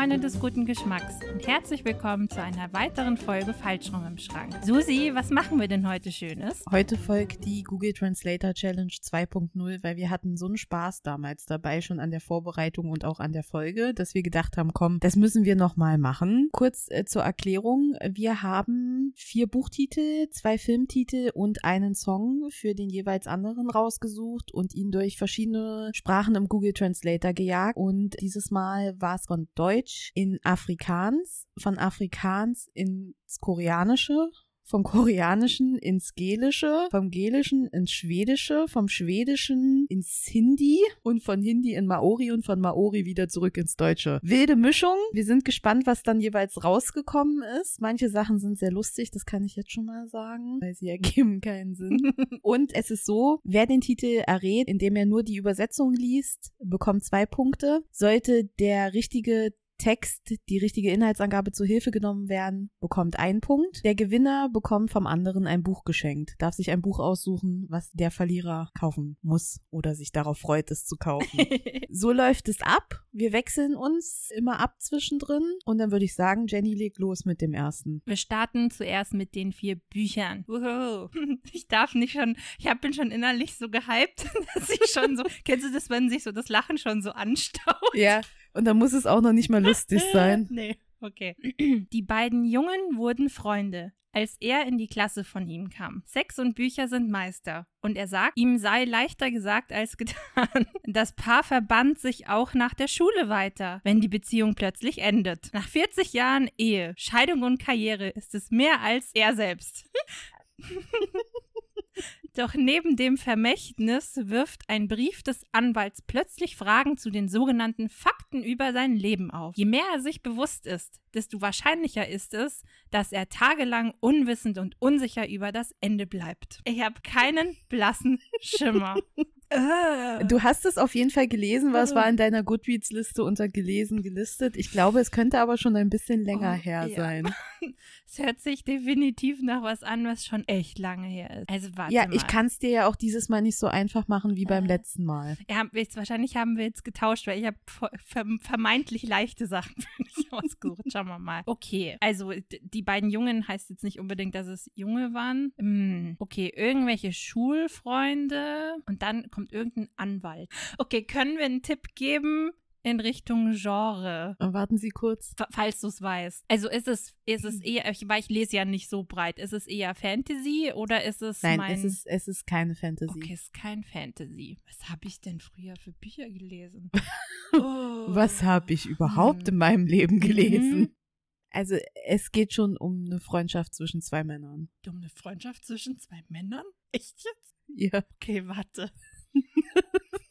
Freunde des guten Geschmacks und herzlich willkommen zu einer weiteren Folge Falschrum im Schrank. Susi, was machen wir denn heute Schönes? Heute folgt die Google Translator Challenge 2.0, weil wir hatten so einen Spaß damals dabei, schon an der Vorbereitung und auch an der Folge, dass wir gedacht haben, komm, das müssen wir nochmal machen. Kurz äh, zur Erklärung, wir haben vier Buchtitel, zwei Filmtitel und einen Song für den jeweils anderen rausgesucht und ihn durch verschiedene Sprachen im Google Translator gejagt und dieses Mal war es von Deutsch in Afrikaans, von Afrikaans ins Koreanische, vom Koreanischen ins Gelische, vom Gelischen ins Schwedische, vom Schwedischen ins Hindi und von Hindi in Maori und von Maori wieder zurück ins Deutsche. Wilde Mischung. Wir sind gespannt, was dann jeweils rausgekommen ist. Manche Sachen sind sehr lustig, das kann ich jetzt schon mal sagen, weil sie ergeben keinen Sinn. und es ist so, wer den Titel errät, indem er nur die Übersetzung liest, bekommt zwei Punkte. Sollte der richtige Text die richtige Inhaltsangabe zu Hilfe genommen werden, bekommt einen Punkt. Der Gewinner bekommt vom anderen ein Buch geschenkt, darf sich ein Buch aussuchen, was der Verlierer kaufen muss oder sich darauf freut, es zu kaufen. so läuft es ab. Wir wechseln uns immer ab zwischendrin und dann würde ich sagen, Jenny legt los mit dem ersten. Wir starten zuerst mit den vier Büchern. Wow. Ich darf nicht schon, ich hab, bin schon innerlich so gehypt, dass ich schon so, kennst du das, wenn sich so das Lachen schon so anstaut? Ja, und dann muss es auch noch nicht mal lustig sein. nee, okay. Die beiden Jungen wurden Freunde, als er in die Klasse von ihm kam. Sex und Bücher sind Meister. Und er sagt, ihm sei leichter gesagt als getan. Das Paar verband sich auch nach der Schule weiter, wenn die Beziehung plötzlich endet. Nach 40 Jahren Ehe, Scheidung und Karriere ist es mehr als er selbst. Doch neben dem Vermächtnis wirft ein Brief des Anwalts plötzlich Fragen zu den sogenannten Fakten über sein Leben auf. Je mehr er sich bewusst ist, desto wahrscheinlicher ist es, dass er tagelang unwissend und unsicher über das Ende bleibt. Ich habe keinen blassen Schimmer. Du hast es auf jeden Fall gelesen, was war in deiner Goodreads-Liste unter gelesen gelistet. Ich glaube, es könnte aber schon ein bisschen länger oh, her ja. sein. Es hört sich definitiv nach was an, was schon echt lange her ist. Also warte Ja, mal. ich kann es dir ja auch dieses Mal nicht so einfach machen wie beim äh. letzten Mal. Ja, jetzt, wahrscheinlich haben wir jetzt getauscht, weil ich habe vermeintlich leichte Sachen für dich ausgesucht. Schauen wir mal. Okay, also die beiden Jungen heißt jetzt nicht unbedingt, dass es Junge waren. Hm, okay, irgendwelche Schulfreunde und dann kommt irgendein Anwalt. Okay, können wir einen Tipp geben? In Richtung Genre. Warten Sie kurz. Falls du es weißt. Also ist es, ist es eher, weil ich lese ja nicht so breit, ist es eher Fantasy oder ist es Nein, mein... es ist, es ist keine Fantasy. Okay, es ist kein Fantasy. Was habe ich denn früher für Bücher gelesen? oh. Was habe ich überhaupt hm. in meinem Leben gelesen? Mhm. Also es geht schon um eine Freundschaft zwischen zwei Männern. Um eine Freundschaft zwischen zwei Männern? Echt jetzt? Ja. Okay, warte.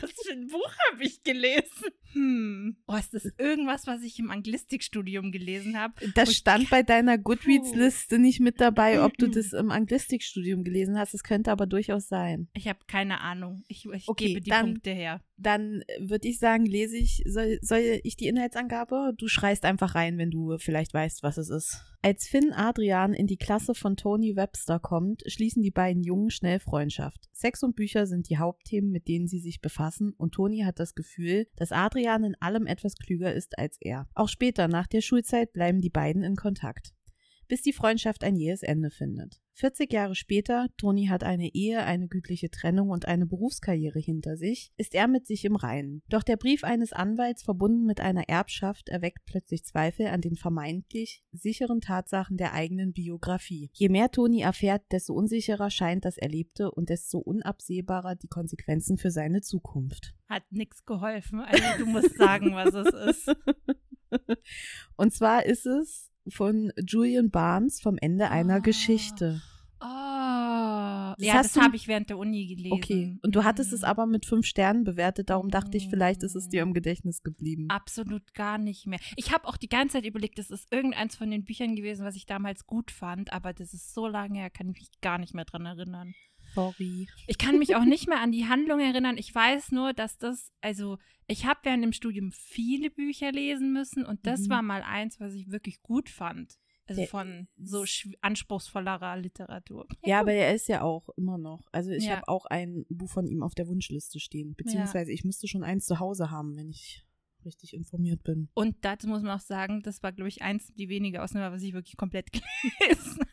Was für ein Buch habe ich gelesen? Hm. Oh, ist das irgendwas, was ich im Anglistikstudium gelesen habe? Das stand bei deiner Goodreads-Liste nicht mit dabei, ob du das im Anglistikstudium gelesen hast. Es könnte aber durchaus sein. Ich habe keine Ahnung. Ich, ich okay, gebe die dann, Punkte her. Dann würde ich sagen, lese ich, soll, soll ich die Inhaltsangabe? Du schreist einfach rein, wenn du vielleicht weißt, was es ist. Als Finn Adrian in die Klasse von Tony Webster kommt, schließen die beiden Jungen schnell Freundschaft. Sex und Bücher sind die Hauptthemen, mit denen sie sich befassen, und Tony hat das Gefühl, dass Adrian in allem etwas klüger ist als er. Auch später nach der Schulzeit bleiben die beiden in Kontakt bis die Freundschaft ein jähes Ende findet. 40 Jahre später, Toni hat eine Ehe, eine gütliche Trennung und eine Berufskarriere hinter sich, ist er mit sich im Reinen. Doch der Brief eines Anwalts verbunden mit einer Erbschaft erweckt plötzlich Zweifel an den vermeintlich sicheren Tatsachen der eigenen Biografie. Je mehr Toni erfährt, desto unsicherer scheint das Erlebte und desto unabsehbarer die Konsequenzen für seine Zukunft. Hat nichts geholfen, also du musst sagen, was es ist. und zwar ist es von Julian Barnes vom Ende einer oh. Geschichte. Oh, das ja, das habe ich während der Uni gelesen. Okay, und du hattest es mhm. aber mit fünf Sternen bewertet, darum dachte ich, vielleicht ist es dir im Gedächtnis geblieben. Absolut gar nicht mehr. Ich habe auch die ganze Zeit überlegt, das ist irgendeins von den Büchern gewesen, was ich damals gut fand, aber das ist so lange her, kann ich mich gar nicht mehr dran erinnern. Sorry. Ich kann mich auch nicht mehr an die Handlung erinnern. Ich weiß nur, dass das, also ich habe während dem Studium viele Bücher lesen müssen und das mhm. war mal eins, was ich wirklich gut fand. Also Der von so anspruchsvollerer Literatur. Ja, aber er ist ja auch immer noch. Also ich ja. habe auch ein Buch von ihm auf der Wunschliste stehen. Beziehungsweise ja. ich müsste schon eins zu Hause haben, wenn ich richtig informiert bin. Und dazu muss man auch sagen, das war, glaube ich, eins die wenigen Ausnahmen, was ich wirklich komplett gelesen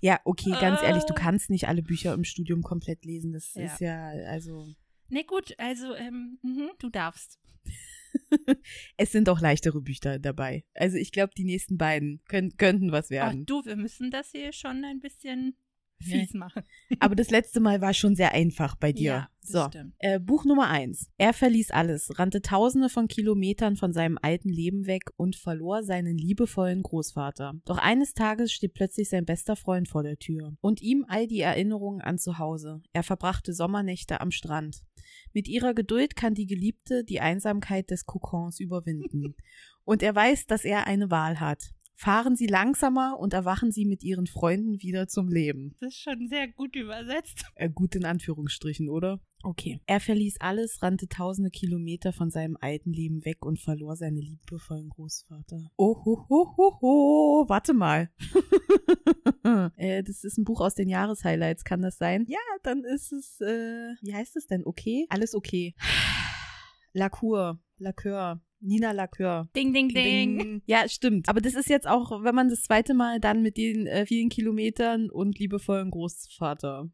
Ja, okay, ganz ehrlich, du Äh. kannst nicht alle Bücher im Studium komplett lesen. Das Ja. ist ja, also, Nee, gut, also ähm, mhm, du darfst. es sind auch leichtere Bücher dabei. Also ich glaube, die nächsten beiden können, könnten was Ach werden. du, wir müssen das hier schon ein bisschen. Fies machen. Aber das letzte Mal war schon sehr einfach bei dir. Ja, so. Äh, Buch Nummer eins. Er verließ alles, rannte tausende von Kilometern von seinem alten Leben weg und verlor seinen liebevollen Großvater. Doch eines Tages steht plötzlich sein bester Freund vor der Tür und ihm all die Erinnerungen an zu Hause. Er verbrachte Sommernächte am Strand. Mit ihrer Geduld kann die Geliebte die Einsamkeit des Kokons überwinden. und er weiß, dass er eine Wahl hat. Fahren Sie langsamer und erwachen Sie mit Ihren Freunden wieder zum Leben. Das ist schon sehr gut übersetzt. Äh, gut in Anführungsstrichen, oder? Okay. Er verließ alles, rannte tausende Kilometer von seinem alten Leben weg und verlor seinen liebevollen Großvater. Oh, ho, ho, ho, ho. Warte mal. äh, das ist ein Buch aus den Jahreshighlights, kann das sein? Ja, dann ist es, äh, wie heißt es denn? Okay? Alles okay. Lacour, Lacœur, Nina Lacœur. Ding, ding, ding. Ja, stimmt. Aber das ist jetzt auch, wenn man das zweite Mal dann mit den äh, vielen Kilometern und liebevollen Großvater.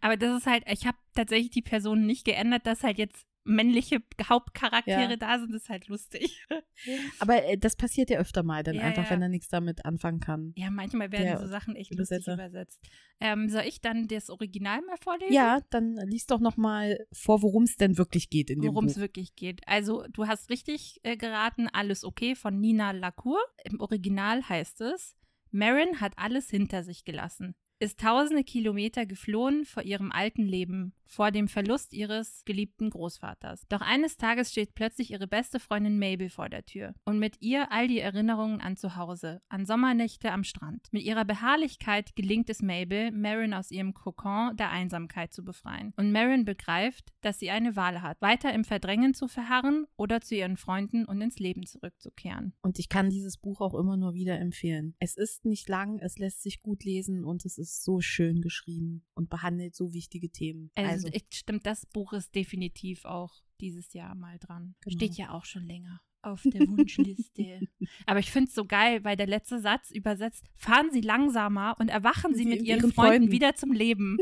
Aber das ist halt, ich habe tatsächlich die Person nicht geändert, dass halt jetzt männliche Hauptcharaktere Ja. da sind. Ist halt lustig. Aber äh, das passiert ja öfter mal, dann Ja, einfach, ja. wenn er nichts damit anfangen kann. Ja, manchmal werden Der so Sachen echt Übersetzer. lustig übersetzt. Ähm, soll ich dann das Original mal vorlesen? Ja, dann lies doch noch mal vor, worum es denn wirklich geht in dem Worum es wirklich geht. Also, du hast richtig äh, geraten, Alles okay von Nina Lacour. Im Original heißt es, Marin hat alles hinter sich gelassen, ist tausende Kilometer geflohen vor ihrem alten Leben, vor dem Verlust ihres geliebten Großvaters. Doch eines Tages steht plötzlich ihre beste Freundin Mabel vor der Tür und mit ihr all die Erinnerungen an zu Hause, an Sommernächte am Strand. Mit ihrer Beharrlichkeit gelingt es Mabel, Marin aus ihrem Kokon der Einsamkeit zu befreien. Und Marin begreift, dass sie eine Wahl hat, weiter im Verdrängen zu verharren oder zu ihren Freunden und ins Leben zurückzukehren. Und ich kann dieses Buch auch immer nur wieder empfehlen. Es ist nicht lang, es lässt sich gut lesen und es ist so schön geschrieben und behandelt so wichtige Themen. Also, ich, stimmt, das Buch ist definitiv auch dieses Jahr mal dran. Genau. Steht ja auch schon länger auf der Wunschliste. Aber ich finde es so geil, weil der letzte Satz übersetzt, fahren Sie langsamer und erwachen Sie Sie mit mit Ihren Ihren Freunden Freunden. wieder zum Leben.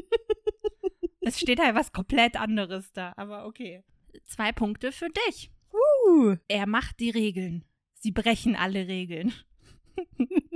es steht halt was komplett anderes da, aber okay. Zwei Punkte für dich. uh, Er macht die Regeln. Sie brechen alle Regeln.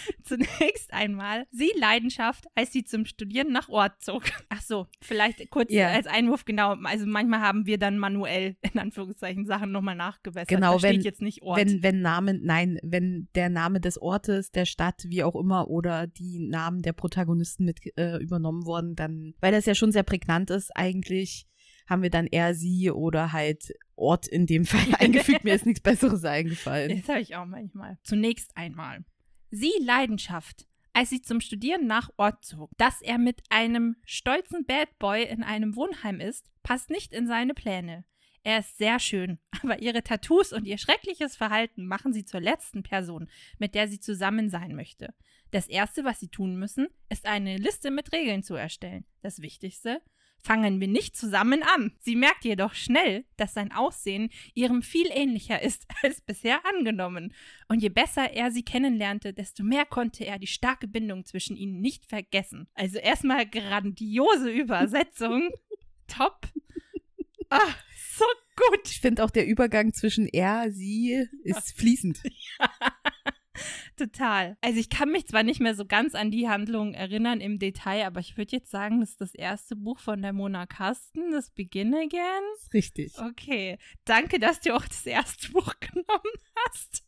Zunächst einmal sie Leidenschaft, als sie zum Studieren nach Ort zog. Ach so, vielleicht kurz Ja. als Einwurf, genau. Also manchmal haben wir dann manuell, in Anführungszeichen, Sachen nochmal nachgebessert. Genau, da steht wenn- jetzt nicht Ort. wenn, wenn Namen, nein, wenn der Name des Ortes, der Stadt, wie auch immer, oder die Namen der Protagonisten mit äh, übernommen wurden, dann, weil das ja schon sehr prägnant ist, eigentlich haben wir dann eher sie oder halt Ort in dem Fall eingefügt. Mir ist nichts Besseres eingefallen. Das habe ich auch manchmal. Zunächst einmal. Sie Leidenschaft, als sie zum Studieren nach Ort zog. Dass er mit einem stolzen Bad Boy in einem Wohnheim ist, passt nicht in seine Pläne. Er ist sehr schön, aber ihre Tattoos und ihr schreckliches Verhalten machen sie zur letzten Person, mit der sie zusammen sein möchte. Das Erste, was sie tun müssen, ist eine Liste mit Regeln zu erstellen. Das Wichtigste, fangen wir nicht zusammen an. Sie merkt jedoch schnell, dass sein Aussehen ihrem viel ähnlicher ist als bisher angenommen. Und je besser er sie kennenlernte, desto mehr konnte er die starke Bindung zwischen ihnen nicht vergessen. Also erstmal grandiose Übersetzung. Top. Ah, so gut. Ich finde auch der Übergang zwischen er, sie ist fließend. Total. Also ich kann mich zwar nicht mehr so ganz an die Handlung erinnern im Detail, aber ich würde jetzt sagen, das ist das erste Buch von der Mona Kasten, das Begin Again. Richtig. Okay, danke, dass du auch das erste Buch genommen hast.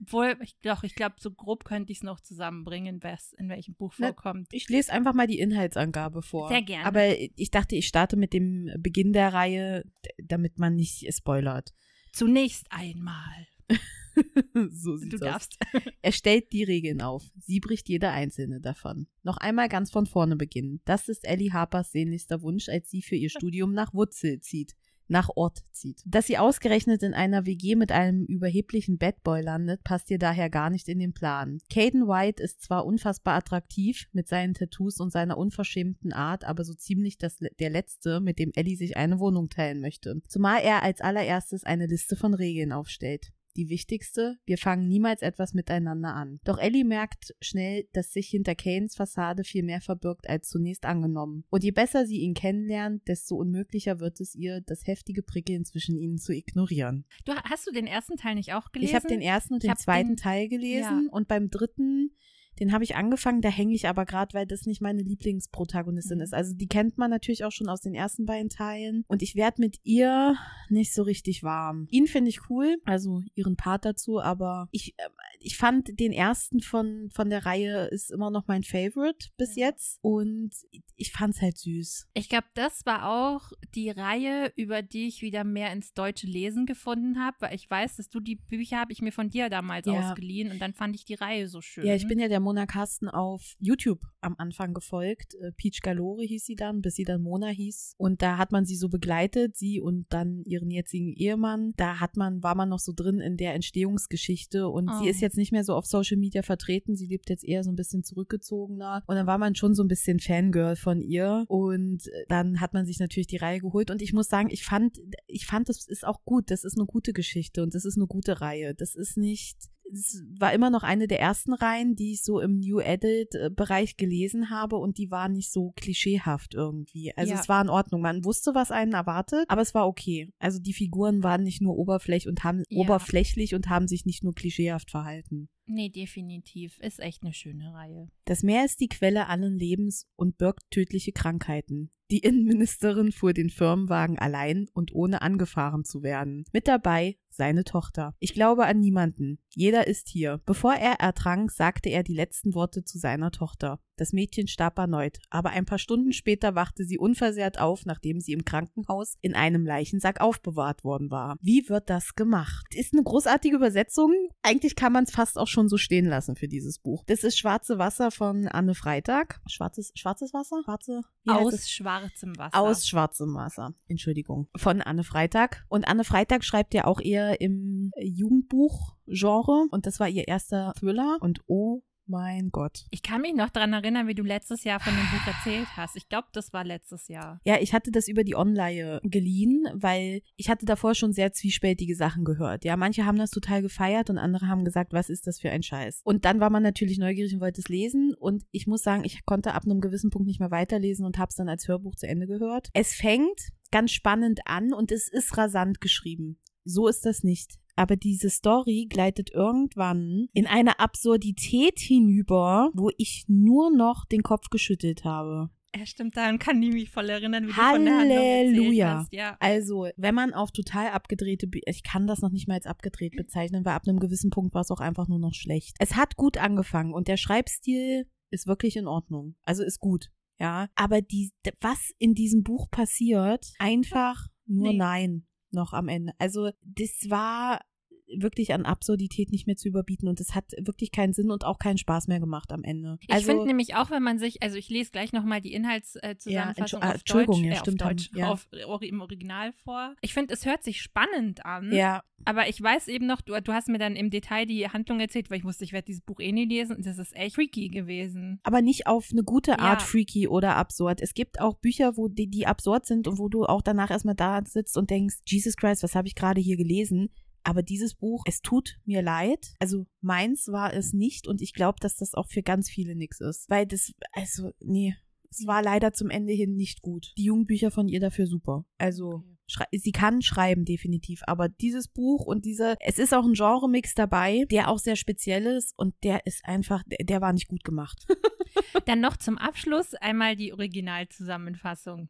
Obwohl, ich glaube, ich glaube, so grob könnte ich es noch zusammenbringen, was in welchem Buch vorkommt. Ich lese einfach mal die Inhaltsangabe vor. Sehr gerne. Aber ich dachte, ich starte mit dem Beginn der Reihe, damit man nicht spoilert. Zunächst einmal. so sieht's Du aus. darfst. Er stellt die Regeln auf. Sie bricht jede einzelne davon. Noch einmal ganz von vorne beginnen. Das ist Ellie Harpers sehnlichster Wunsch, als sie für ihr Studium nach Wurzel zieht. nach Ort zieht. Dass sie ausgerechnet in einer WG mit einem überheblichen Badboy landet, passt ihr daher gar nicht in den Plan. Caden White ist zwar unfassbar attraktiv mit seinen Tattoos und seiner unverschämten Art, aber so ziemlich das, der Letzte, mit dem Ellie sich eine Wohnung teilen möchte. Zumal er als allererstes eine Liste von Regeln aufstellt. Die wichtigste, wir fangen niemals etwas miteinander an. Doch Ellie merkt schnell, dass sich hinter Kanes Fassade viel mehr verbirgt als zunächst angenommen. Und je besser sie ihn kennenlernt, desto unmöglicher wird es ihr, das heftige Prickeln zwischen ihnen zu ignorieren. Du, hast du den ersten Teil nicht auch gelesen? Ich habe den ersten und den zweiten den- Teil gelesen ja. und beim dritten, den habe ich angefangen, da hänge ich aber gerade, weil das nicht meine Lieblingsprotagonistin Mhm. ist. Also die kennt man natürlich auch schon aus den ersten beiden Teilen und ich werde mit ihr nicht so richtig warm. Ihn finde ich cool, also ihren Part dazu, aber ich, äh, ich fand den ersten von, von der Reihe ist immer noch mein Favorite bis Ja. jetzt und ich fand's halt süß. Ich glaube, das war auch die Reihe, über die ich wieder mehr ins deutsche Lesen gefunden habe, weil ich weiß, dass du die Bücher habe ich mir von dir damals Ja. ausgeliehen und dann fand ich die Reihe so schön. Ja, ich bin ja der Mona Carsten auf YouTube am Anfang gefolgt. Äh, Peach Galore hieß sie dann, bis sie dann Mona hieß. Und da hat man sie so begleitet, sie und dann ihren jetzigen Ehemann. Da hat man, war man noch so drin in der Entstehungsgeschichte und Oh. sie ist jetzt nicht mehr so auf Social Media vertreten. Sie lebt jetzt eher so ein bisschen zurückgezogener. Und dann war man schon so ein bisschen Fangirl von ihr. Und äh, dann hat man sich natürlich die Reihe geholt. Und ich muss sagen, ich fand, ich fand, das ist auch gut. Das ist eine gute Geschichte und das ist eine gute Reihe. Das ist nicht, es war immer noch eine der ersten Reihen, die ich so im New Edit-Bereich gelesen habe und die war nicht so klischeehaft irgendwie. Also Ja. es war in Ordnung. Man wusste, was einen erwartet, aber es war okay. Also die Figuren waren nicht nur oberflächlich und haben Ja. oberflächlich und haben sich nicht nur klischeehaft verhalten. Nee, definitiv. Ist echt eine schöne Reihe. Das Meer ist die Quelle allen Lebens und birgt tödliche Krankheiten. Die Innenministerin fuhr den Firmenwagen allein und ohne angefahren zu werden. Mit dabei seine Tochter. Ich glaube an niemanden. Jeder ist hier. Bevor er ertrank, sagte er die letzten Worte zu seiner Tochter. Das Mädchen starb erneut, aber ein paar Stunden später wachte sie unversehrt auf, nachdem sie im Krankenhaus in einem Leichensack aufbewahrt worden war. Wie wird das gemacht? Ist eine großartige Übersetzung. Eigentlich kann man es fast auch schon so stehen lassen für dieses Buch. Das ist Schwarze Wasser von Anne Freitag. Schwarzes, schwarzes Wasser? Schwarze? Aus schwarzem Wasser. Aus schwarzem Wasser. Entschuldigung. Von Anne Freitag. Und Anne Freitag schreibt ja auch eher im Jugendbuch-Genre. Und das war ihr erster Thriller. Und oh mein Gott. Ich kann mich noch daran erinnern, wie du letztes Jahr von dem Buch erzählt hast. Ich glaube, das war letztes Jahr. Ja, ich hatte das über die Online geliehen, weil ich hatte davor schon sehr zwiespältige Sachen gehört. Ja, manche haben das total gefeiert und andere haben gesagt, was ist das für ein Scheiß? Und dann war man natürlich neugierig und wollte es lesen und ich muss sagen, ich konnte ab einem gewissen Punkt nicht mehr weiterlesen und habe es dann als Hörbuch zu Ende gehört. Es fängt ganz spannend an und es ist rasant geschrieben. So ist das nicht. Aber diese Story gleitet irgendwann in eine Absurdität hinüber, wo ich nur noch den Kopf geschüttelt habe. Ja, stimmt, daran kann ich mich voll erinnern, wie du von der Handlung erzählt Halleluja. hast. Ja. Also, wenn man auf total abgedrehte, ich kann das noch nicht mal als abgedreht bezeichnen, weil ab einem gewissen Punkt war es auch einfach nur noch schlecht. Es hat gut angefangen und der Schreibstil ist wirklich in Ordnung. Also ist gut. Ja, aber die, was in diesem Buch passiert, einfach nur Nee. nein noch am Ende. Also, das war wirklich an Absurdität nicht mehr zu überbieten und es hat wirklich keinen Sinn und auch keinen Spaß mehr gemacht am Ende. Ich also, finde nämlich auch, wenn man sich, also ich lese gleich nochmal die Inhaltszusammenfassung Ja, auf Entschuldigung, Deutsch, ja, äh, stimmt, auf Deutsch, ja. auf, im Original vor. Ich finde, es hört sich spannend an, ja, aber ich weiß eben noch, du, du hast mir dann im Detail die Handlung erzählt, weil ich wusste, ich werde dieses Buch eh nie lesen und das ist echt freaky gewesen. aber nicht auf eine gute Art Ja. freaky oder absurd. Es gibt auch Bücher, wo die, die absurd sind und wo du auch danach erstmal da sitzt und denkst, Jesus Christ, was habe ich gerade hier gelesen? Aber dieses Buch, es tut mir leid. Also meins war es nicht und ich glaube, dass das auch für ganz viele nix ist. Weil das, also, nee, es war leider zum Ende hin nicht gut. Die Jugendbücher von ihr dafür super. Also, sie kann schreiben definitiv, aber dieses Buch und diese, es ist auch ein Genremix dabei, der auch sehr speziell ist und der ist einfach, der, der war nicht gut gemacht. Dann noch zum Abschluss einmal die Originalzusammenfassung.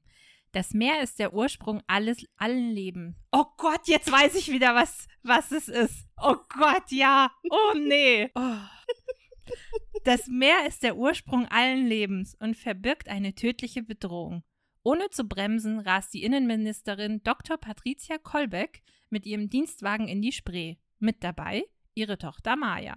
Das Meer ist der Ursprung alles, allen Leben. Oh Gott, jetzt weiß ich wieder, was, was es ist. Oh Gott, ja. Oh nee. Oh. Das Meer ist der Ursprung allen Lebens und verbirgt eine tödliche Bedrohung. Ohne zu bremsen rast die Innenministerin Dr. Patricia Kolbeck mit ihrem Dienstwagen in die Spree. Mit dabei ihre Tochter Maya.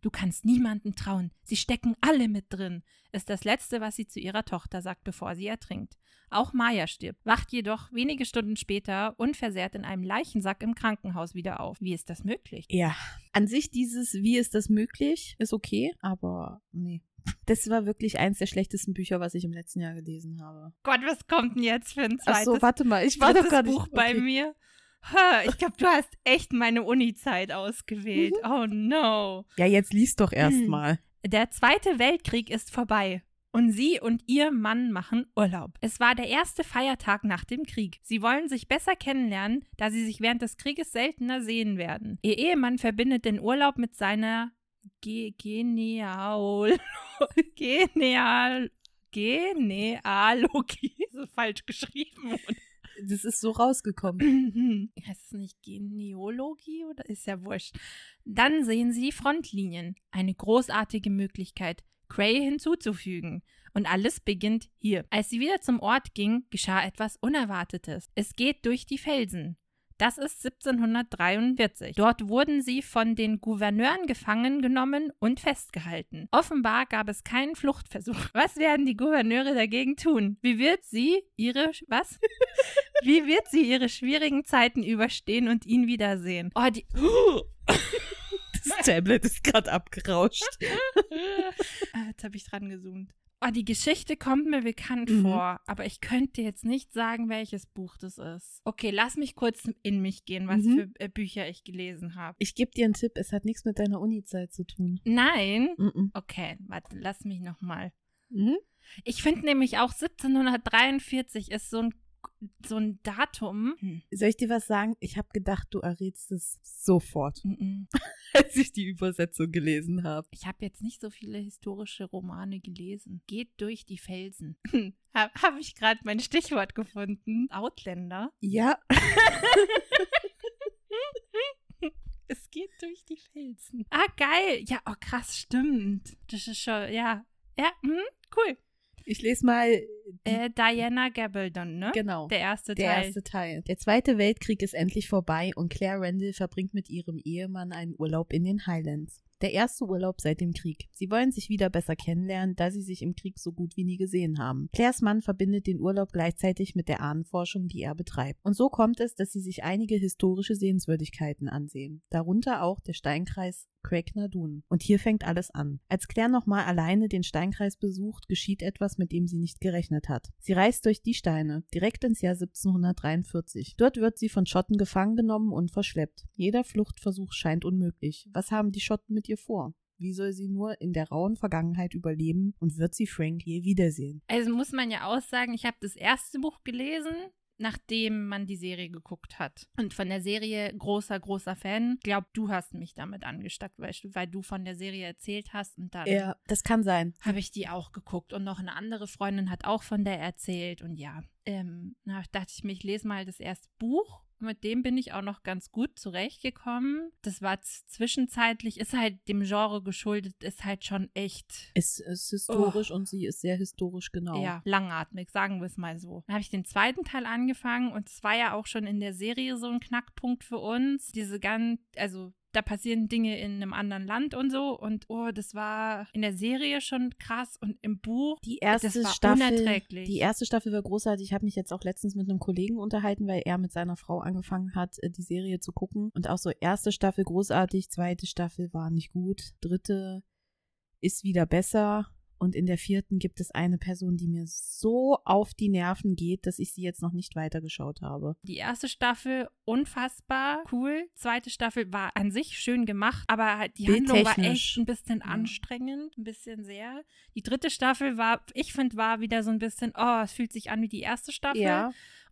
Du kannst niemanden trauen. Sie stecken alle mit drin, ist das Letzte, was sie zu ihrer Tochter sagt, bevor sie ertrinkt. Auch Maya stirbt, wacht jedoch wenige Stunden später unversehrt in einem Leichensack im Krankenhaus wieder auf. Wie ist das möglich? Ja, an sich dieses Wie ist das möglich ist okay, aber nee. Das war wirklich eins der schlechtesten Bücher, was ich im letzten Jahr gelesen habe. Gott, was kommt denn jetzt für ein zweites Ach so, warte mal, ich war doch gerade Buch bei mir? Ich glaube, du hast echt meine Uni-Zeit ausgewählt. Mhm. Oh no. Ja, jetzt lies doch erst mal. Der Zweite Weltkrieg ist vorbei. Und sie und ihr Mann machen Urlaub. Es war der erste Feiertag nach dem Krieg. Sie wollen sich besser kennenlernen, da sie sich während des Krieges seltener sehen werden. Ihr Ehemann verbindet den Urlaub mit seiner Ge Geneal Geneal Genealogie. So falsch geschrieben. Das ist so rausgekommen. heißt es nicht Genealogie oder ist ja wurscht. Dann sehen sie die Frontlinien. Eine großartige Möglichkeit, Cray hinzuzufügen. Und alles beginnt hier. Als sie wieder zum Ort ging, geschah etwas Unerwartetes. Es geht durch die Felsen. Das ist 1743. Dort wurden sie von den Gouverneuren gefangen genommen und festgehalten. Offenbar gab es keinen Fluchtversuch. Was werden die Gouverneure dagegen tun? Wie wird sie ihre was? Wie wird sie ihre schwierigen Zeiten überstehen und ihn wiedersehen? Oh, die Das Tablet ist gerade abgerauscht. Ah, Jetzt habe ich dran gezoomt. Oh, die Geschichte kommt mir bekannt Mhm. vor, aber ich könnte jetzt nicht sagen, welches Buch das ist. Okay, lass mich kurz in mich gehen, was Mhm. für äh, Bücher ich gelesen habe. Ich gebe dir einen Tipp, es hat nichts mit deiner Uni-Zeit zu tun. Nein. Mhm. Okay, warte, lass mich noch mal. Mhm. Ich finde nämlich auch 1743 ist so ein so ein Datum. Hm. Soll ich dir was sagen? Ich habe gedacht, du errätst es sofort, mm, mm. als ich die Übersetzung gelesen habe. Ich habe jetzt nicht so viele historische Romane gelesen. Geht durch die Felsen. habe hab ich gerade mein Stichwort gefunden. Outlander. Ja, Es geht durch die Felsen. Ah, geil. Ja, oh krass, stimmt. Das ist schon, ja. Ja, hm, cool. Ich lese mal. Äh, Diana Gabaldon, ne? genau. Der erste Der Teil. erste Teil. Der Zweite Weltkrieg ist endlich vorbei und Claire Randall verbringt mit ihrem Ehemann einen Urlaub in den Highlands. Der erste Urlaub seit dem Krieg. Sie wollen sich wieder besser kennenlernen, da sie sich im Krieg so gut wie nie gesehen haben. Claires Mann verbindet den Urlaub gleichzeitig mit der Ahnenforschung, die er betreibt. Und so kommt es, dass sie sich einige historische Sehenswürdigkeiten ansehen. Darunter auch der Steinkreis Craignadun. Und hier fängt alles an. Als Claire nochmal alleine den Steinkreis besucht, geschieht etwas, mit dem sie nicht gerechnet hat. Sie reist durch die Steine, direkt ins Jahr 1743. Dort wird sie von Schotten gefangen genommen und verschleppt. Jeder Fluchtversuch scheint unmöglich. Was haben die Schotten mit ihr vor? Wie soll sie nur in der rauen Vergangenheit überleben und wird sie Frank je wiedersehen? Also muss man ja auch sagen, ich habe das erste Buch gelesen, nachdem man die Serie geguckt hat. Und von der Serie großer, großer Fan. Ich glaube, du hast mich damit angestackt, weil, weil du von der Serie erzählt hast und dann Ja, das kann sein. habe ich die auch geguckt. Und noch eine andere Freundin hat auch von der erzählt. Und ja, ähm, na, dachte ich mir, ich lese mal das erste Buch. Mit dem bin ich auch noch ganz gut zurechtgekommen. Das war zwischenzeitlich, ist halt dem Genre geschuldet, ist halt schon echt Es ist historisch und sie ist sehr historisch genau. ja, langatmig, sagen wir es mal so. Dann habe ich den zweiten Teil angefangen und es war ja auch schon in der Serie so ein Knackpunkt für uns. Diese ganz, also da passieren Dinge in einem anderen Land und so und oh, das war in der Serie schon krass und im Buch Die erste Staffel, unerträglich. die erste Staffel war großartig. Ich habe mich jetzt auch letztens mit einem Kollegen unterhalten, weil er mit seiner Frau angefangen hat, äh, die Serie zu gucken. Und auch so erste Staffel großartig, zweite Staffel war nicht gut, dritte ist wieder besser. Und in der vierten gibt es eine Person, die mir so auf die Nerven geht, dass ich sie jetzt noch nicht weitergeschaut habe. Die erste Staffel unfassbar cool. Zweite Staffel war an sich schön gemacht, aber die Handlung war echt ein bisschen Ja. anstrengend, ein bisschen sehr. Die dritte Staffel war, ich finde, war wieder so ein bisschen, oh, es fühlt sich an wie die erste Staffel.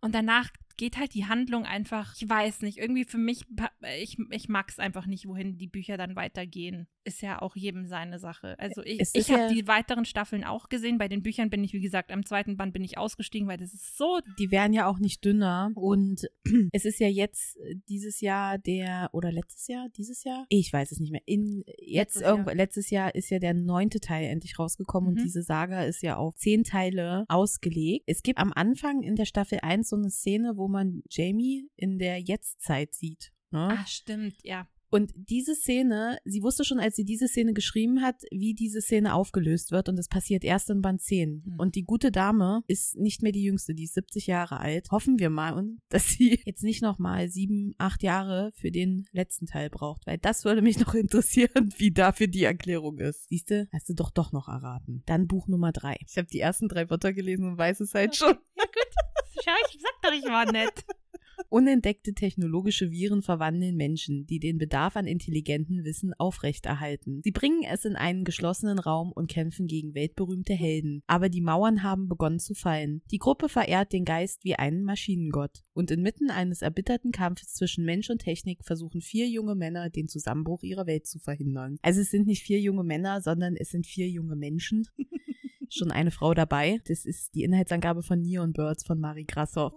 Und danach geht halt die Handlung einfach, ich weiß nicht, irgendwie für mich, ich, ich mag es einfach nicht, wohin die Bücher dann weitergehen. Ist ja auch jedem seine Sache. Also ich, Es ich habe ja- die weiteren Staffeln auch gesehen. Bei den Büchern bin ich, wie gesagt, am zweiten Band bin ich ausgestiegen, weil das ist so die werden ja auch nicht dünner. Und es ist ja jetzt äh, dieses Jahr der, oder letztes Jahr, dieses Jahr? Ich weiß es nicht mehr. In, jetzt Letztes irgendwo, Jahr. letztes Jahr ist ja der neunte Teil endlich rausgekommen Mhm. und diese Saga ist ja auf zehn Teile ausgelegt. Es gibt am Anfang in der Staffel 1 so eine Szene, wo man Jamie in der Jetztzeit sieht. Ne? Ah, stimmt, ja. Und diese Szene, sie wusste schon, als sie diese Szene geschrieben hat, wie diese Szene aufgelöst wird. Und das passiert erst in Band 10. Hm. Und die gute Dame ist nicht mehr die jüngste, die ist 70 Jahre alt. Hoffen wir mal, dass sie jetzt nicht nochmal sieben, acht Jahre für den letzten Teil braucht. Weil das würde mich noch interessieren, wie dafür die Erklärung ist. Siehste, hast du doch doch noch erraten. Dann Buch Nummer drei. Ich habe die ersten drei Wörter gelesen und weiß es halt schon. Ja, gut. Schau, ich sag doch, ich war nett. Unentdeckte technologische Viren verwandeln Menschen, die den Bedarf an intelligentem Wissen aufrechterhalten. Sie bringen es in einen geschlossenen Raum und kämpfen gegen weltberühmte Helden. Aber die Mauern haben begonnen zu fallen. Die Gruppe verehrt den Geist wie einen Maschinengott. Und inmitten eines erbitterten Kampfes zwischen Mensch und Technik versuchen vier junge Männer, den Zusammenbruch ihrer Welt zu verhindern. Also es sind nicht vier junge Männer, sondern es sind vier junge Menschen. Schon eine Frau dabei. Das ist die Inhaltsangabe von Neon Birds von Marie Grassoff.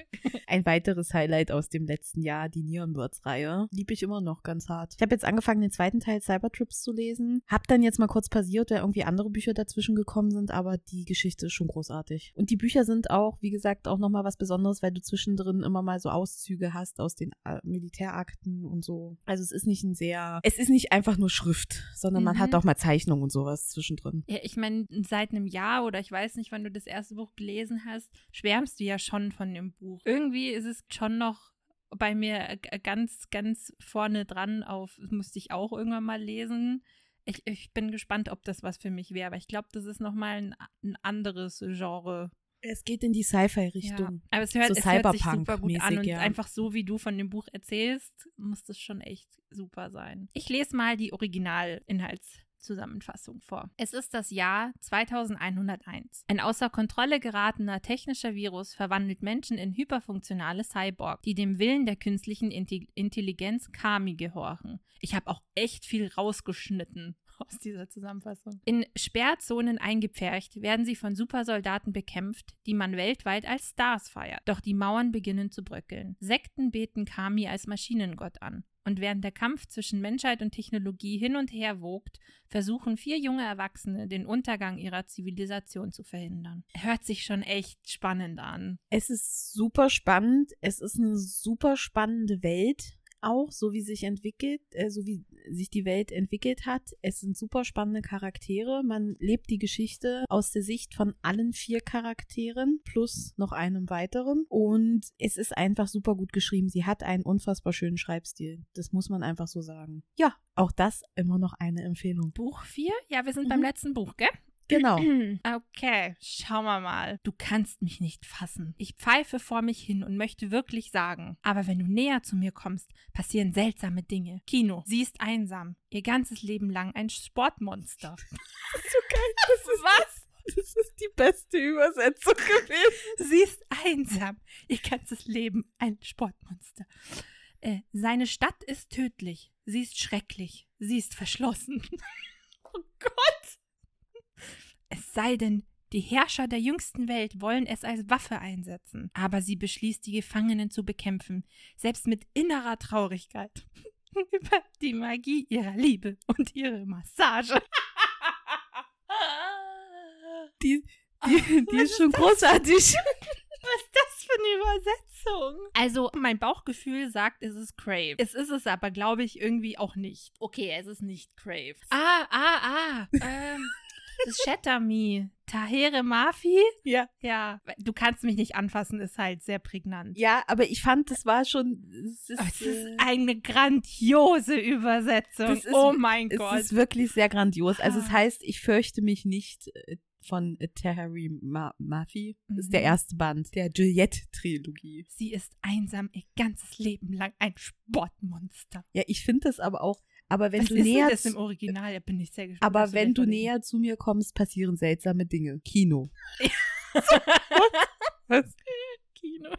Ein weiteres Highlight aus dem letzten Jahr, die Neon Birds Reihe. Lieb ich immer noch ganz hart. Ich habe jetzt angefangen, den zweiten Teil Cybertrips zu lesen. Hab dann jetzt mal kurz pausiert, weil irgendwie andere Bücher dazwischen gekommen sind, aber die Geschichte ist schon großartig. Und die Bücher sind auch, wie gesagt, auch nochmal was Besonderes, weil du zwischendrin immer mal so Auszüge hast aus den äh, Militärakten und so. Also es ist nicht ein sehr, es ist nicht einfach nur Schrift, sondern man Mhm. hat auch mal Zeichnungen und sowas zwischendrin. Ja, ich meine, seit einem Jahr oder ich weiß nicht, wann du das erste Buch gelesen hast, schwärmst du ja schon von dem Buch. Irgendwie ist es schon noch bei mir äh, ganz, ganz vorne dran auf, musste ich auch irgendwann mal lesen. Ich, ich bin gespannt, ob das was für mich wäre, aber ich glaube, das ist nochmal ein, ein anderes Genre. Es geht in die Sci-Fi-Richtung. Ja. Aber es hört, So es hört sich super gut an und ja. einfach so, wie du von dem Buch erzählst, muss das schon echt super sein. Ich lese mal die Originalinhaltszusammenfassung vor. Es ist das Jahr 2101. Ein außer Kontrolle geratener technischer Virus verwandelt Menschen in hyperfunktionale Cyborg, die dem Willen der künstlichen Intelligenz Kami gehorchen. Ich habe auch echt viel rausgeschnitten aus dieser Zusammenfassung. In Sperrzonen eingepfercht werden sie von Supersoldaten bekämpft, die man weltweit als Stars feiert. Doch die Mauern beginnen zu bröckeln. Sekten beten Kami als Maschinengott an. Und während der Kampf zwischen Menschheit und Technologie hin und her wogt, versuchen vier junge Erwachsene, den Untergang ihrer Zivilisation zu verhindern. Hört sich schon echt spannend an. Es ist super spannend. Es ist eine super spannende Welt. Auch so wie sich entwickelt, äh, so wie sich die Welt entwickelt hat. Es sind super spannende Charaktere. Man lebt die Geschichte aus der Sicht von allen vier Charakteren plus noch einem weiteren. Und es ist einfach super gut geschrieben. Sie hat einen unfassbar schönen Schreibstil. Das muss man einfach so sagen. Ja, auch das immer noch eine Empfehlung. Buch 4? Ja, wir sind Mhm. beim letzten Buch, gell? Genau. Okay, schauen wir mal. Du kannst mich nicht fassen. Ich pfeife vor mich hin und möchte wirklich sagen, aber wenn du näher zu mir kommst, passieren seltsame Dinge. Kino, sie ist einsam. Ihr ganzes Leben lang ein Sportmonster. so geil. Das ist was? Das ist die beste Übersetzung gewesen. Sie ist einsam. Ihr ganzes Leben ein Sportmonster. Äh, seine Stadt ist tödlich. Sie ist schrecklich. Sie ist verschlossen. oh Gott! Es sei denn, die Herrscher der jüngsten Welt wollen es als Waffe einsetzen. Aber sie beschließt, die Gefangenen zu bekämpfen, selbst mit innerer Traurigkeit. Über die Magie ihrer Liebe und ihre Massage. Die, die, die ist schon großartig. Was ist das für eine Übersetzung? Also, mein Bauchgefühl sagt, es ist Crave. Es ist es aber, glaube ich, irgendwie auch nicht. Okay, es ist nicht Crave. Ah, ah, ah. Ähm, das Shatter Me. Tahere Mafi? Ja. Ja. Du kannst mich nicht anfassen, ist halt sehr prägnant. Ja, aber ich fand, das war schon. Es ist, es ist äh, eine grandiose Übersetzung. Ist- oh mein es Gott. ist wirklich sehr grandios. Also es Ah. heißt, ich fürchte mich nicht äh, von äh, Tahari Ma Mafi. Das ist der Mhm. erste Band der Juliette-Trilogie. Sie ist einsam ihr ganzes Leben lang ein Sportmonster. Ja, ich finde das aber auch. Aber wenn Was du ist näher das zu- im Original? Da bin ich sehr gespannt. aber wenn du näher zu mir kommst, passieren seltsame Dinge. Kino. Was? Kino.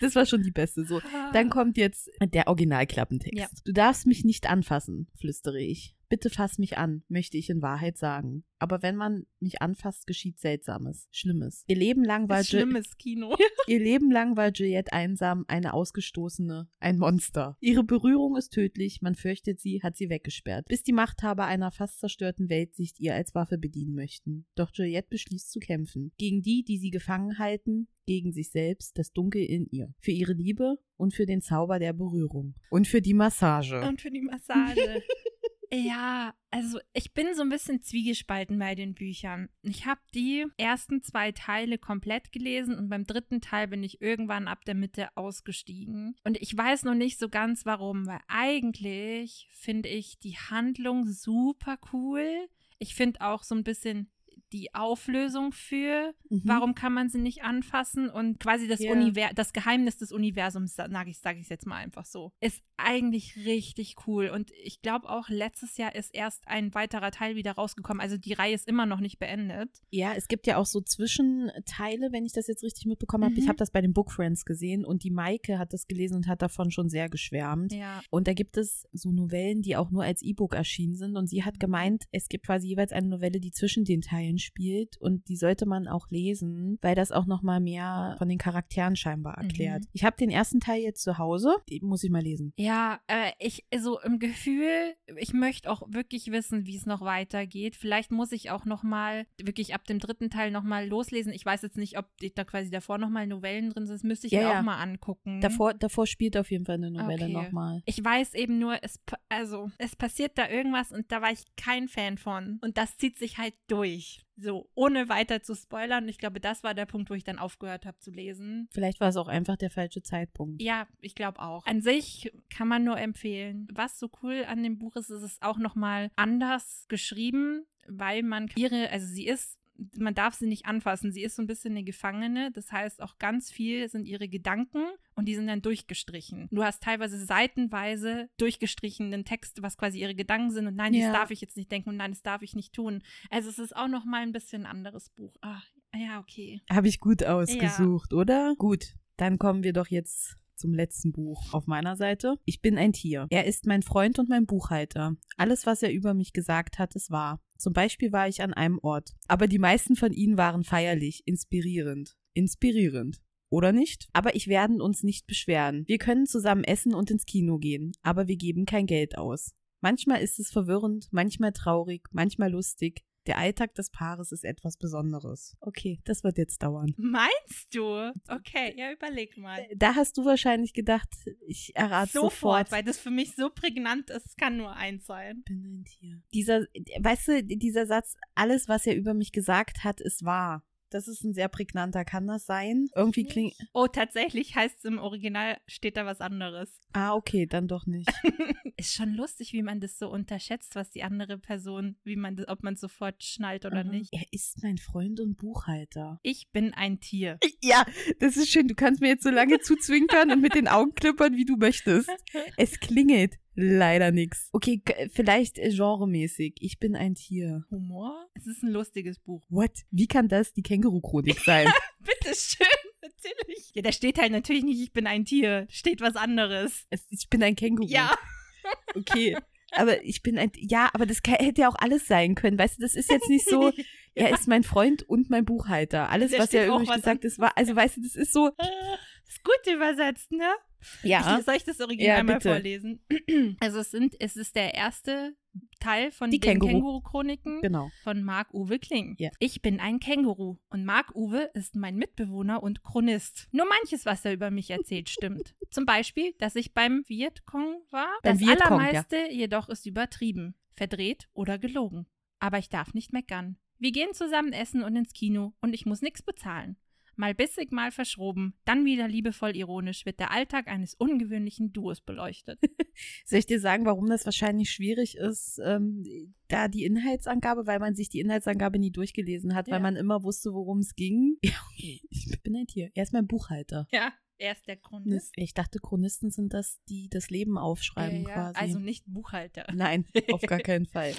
Das war schon die beste. So, Dann kommt jetzt der Originalklappentext. Ja. Du darfst mich nicht anfassen, flüstere ich. Bitte fass mich an, möchte ich in Wahrheit sagen. Aber wenn man mich anfasst, geschieht Seltsames, Schlimmes. Ihr Leben lang war, schlimmes Kino. Ihr Leben lang war Juliette einsam, eine Ausgestoßene, ein Monster. Ihre Berührung ist tödlich, man fürchtet sie, hat sie weggesperrt, bis die Machthaber einer fast zerstörten Weltsicht ihr als Waffe bedienen möchten. Doch Juliette beschließt zu kämpfen. Gegen die, die sie gefangen halten, gegen sich selbst, das Dunkel in ihr. Für ihre Liebe und für den Zauber der Berührung. Und für die Massage. Und für die Massage. Ja, also ich bin so ein bisschen zwiegespalten bei den Büchern. Ich habe die ersten zwei Teile komplett gelesen und beim dritten Teil bin ich irgendwann ab der Mitte ausgestiegen. Und ich weiß noch nicht so ganz warum, weil eigentlich finde ich die Handlung super cool. Ich finde auch so ein bisschen die Auflösung für, Mhm. warum kann man sie nicht anfassen und quasi das Ja. Univer das Geheimnis des Universums, sage ich, sag ich jetzt mal einfach so, ist eigentlich richtig cool und ich glaube auch letztes Jahr ist erst ein weiterer Teil wieder rausgekommen, also die Reihe ist immer noch nicht beendet. Ja, es gibt ja auch so Zwischenteile, wenn ich das jetzt richtig mitbekommen habe. Ich Mhm. habe das bei den Book Friends gesehen und die Maike hat das gelesen und hat davon schon sehr geschwärmt. Ja. Und da gibt es so Novellen, die auch nur als E-Book erschienen sind. Und sie hat gemeint, es gibt quasi jeweils eine Novelle, die zwischen den Teilen spielt. Und die sollte man auch lesen, weil das auch nochmal mehr von den Charakteren scheinbar erklärt. Mhm. Ich habe den ersten Teil jetzt zu Hause. Den muss ich mal lesen. Ja, äh, ich, so im Gefühl, ich möchte auch wirklich wissen, wie es noch weitergeht. Vielleicht muss ich auch noch mal wirklich ab dem dritten Teil noch mal loslesen. Ich weiß jetzt nicht, ob da quasi davor noch mal Novellen drin sind. Das müsste ich Ja, mir ja. auch mal angucken. Davor, davor spielt auf jeden Fall eine Novelle Okay. nochmal. Ich weiß eben nur, es, also, es passiert da irgendwas und da war ich kein Fan von. Und das zieht sich halt durch. So, ohne weiter zu spoilern. Ich glaube, das war der Punkt, wo ich dann aufgehört habe zu lesen. Vielleicht war es auch einfach der falsche Zeitpunkt. Ja, ich glaube auch. An sich kann man nur empfehlen. Was so cool an dem Buch ist, ist es auch nochmal anders geschrieben, weil man ihre, also sie ist man darf sie nicht anfassen. Sie ist so ein bisschen eine Gefangene. Das heißt, auch ganz viel sind ihre Gedanken und die sind dann durchgestrichen. Du hast teilweise seitenweise durchgestrichenen Text, was quasi ihre Gedanken sind. Und nein, Ja. das darf ich jetzt nicht denken und nein, das darf ich nicht tun. Also es ist auch noch mal ein bisschen ein anderes Buch. Ah, ja, okay. Habe ich gut ausgesucht, oder? Gut, dann kommen wir doch jetzt zum letzten Buch auf meiner Seite. Ich bin ein Tier. Er ist mein Freund und mein Buchhalter. Alles, was er über mich gesagt hat, ist wahr. Zum Beispiel war ich an einem Ort. Aber die meisten von ihnen waren feierlich, inspirierend. Inspirierend. Oder nicht? Aber ich werden uns nicht beschweren. Wir können zusammen essen und ins Kino gehen, aber wir geben kein Geld aus. Manchmal ist es verwirrend, manchmal traurig, manchmal lustig. Der Alltag des Paares ist etwas Besonderes. Okay, das wird jetzt dauern. Meinst du? Okay, ja, überleg mal. Da hast du wahrscheinlich gedacht, ich errate Sofort, sofort. weil das für mich so prägnant ist, kann nur eins sein. Ich bin ein Tier. Dieser, weißt du, dieser Satz, alles, was er über mich gesagt hat, ist wahr. Das ist ein sehr prägnanter. Kann das sein? Irgendwie klingt. Oh, tatsächlich heißt es im Original, steht da was anderes. Ah, okay, dann doch nicht. Ist schon lustig, wie man das so unterschätzt, was die andere Person, wie man das, ob man sofort schnallt oder Aha. nicht. Er ist mein Freund und Buchhalter. Ich bin ein Tier. Ja, das ist schön. Du kannst mir jetzt so lange zuzwinkern und mit den Augen klippern, wie du möchtest. Es klingelt leider nix. Okay, vielleicht genremäßig. Ich bin ein Tier. Humor? Es ist ein lustiges Buch. What? Wie kann das die Känguru-Chronik sein? Bitteschön, natürlich. Ja, da steht halt natürlich nicht, ich bin ein Tier. Steht was anderes. es, ich bin ein Känguru. Ja. Okay. Aber ich bin ein, ja, aber das kann, hätte ja auch alles sein können. Weißt du, das ist jetzt nicht so, er ist mein Freund und mein Buchhalter. Alles, Da was er was gesagt ist, war, also weißt du, das ist so, Ist gut übersetzt, ne? Ja. Ich, soll ich das Original Ja, mal vorlesen? Also es sind, es ist der erste Teil von Die den Känguru. Känguru-Chroniken Genau. von Marc-Uwe Kling. Ja. Ich bin ein Känguru und Marc-Uwe ist mein Mitbewohner und Chronist. Nur manches, was er über mich erzählt, stimmt. Zum Beispiel, dass ich beim Vietcong war. Beim das Vietcong, ja. Allermeiste jedoch ist übertrieben, verdreht oder gelogen. Aber ich darf nicht meckern. Wir gehen zusammen essen und ins Kino und ich muss nichts bezahlen. Mal bissig, mal verschroben, dann wieder liebevoll ironisch wird der Alltag eines ungewöhnlichen Duos beleuchtet. Soll ich dir sagen, warum das wahrscheinlich schwierig ist, ähm, da die Inhaltsangabe, weil man sich die Inhaltsangabe nie durchgelesen hat, Ja. weil man immer wusste, worum es ging. Ja, okay. Ich bin ein Tier. Er ist mein Buchhalter. Ja, er ist der Chronist. Ich dachte, Chronisten sind das, die das Leben aufschreiben Ja, ja, quasi. Also nicht Buchhalter. Nein, auf gar keinen Fall.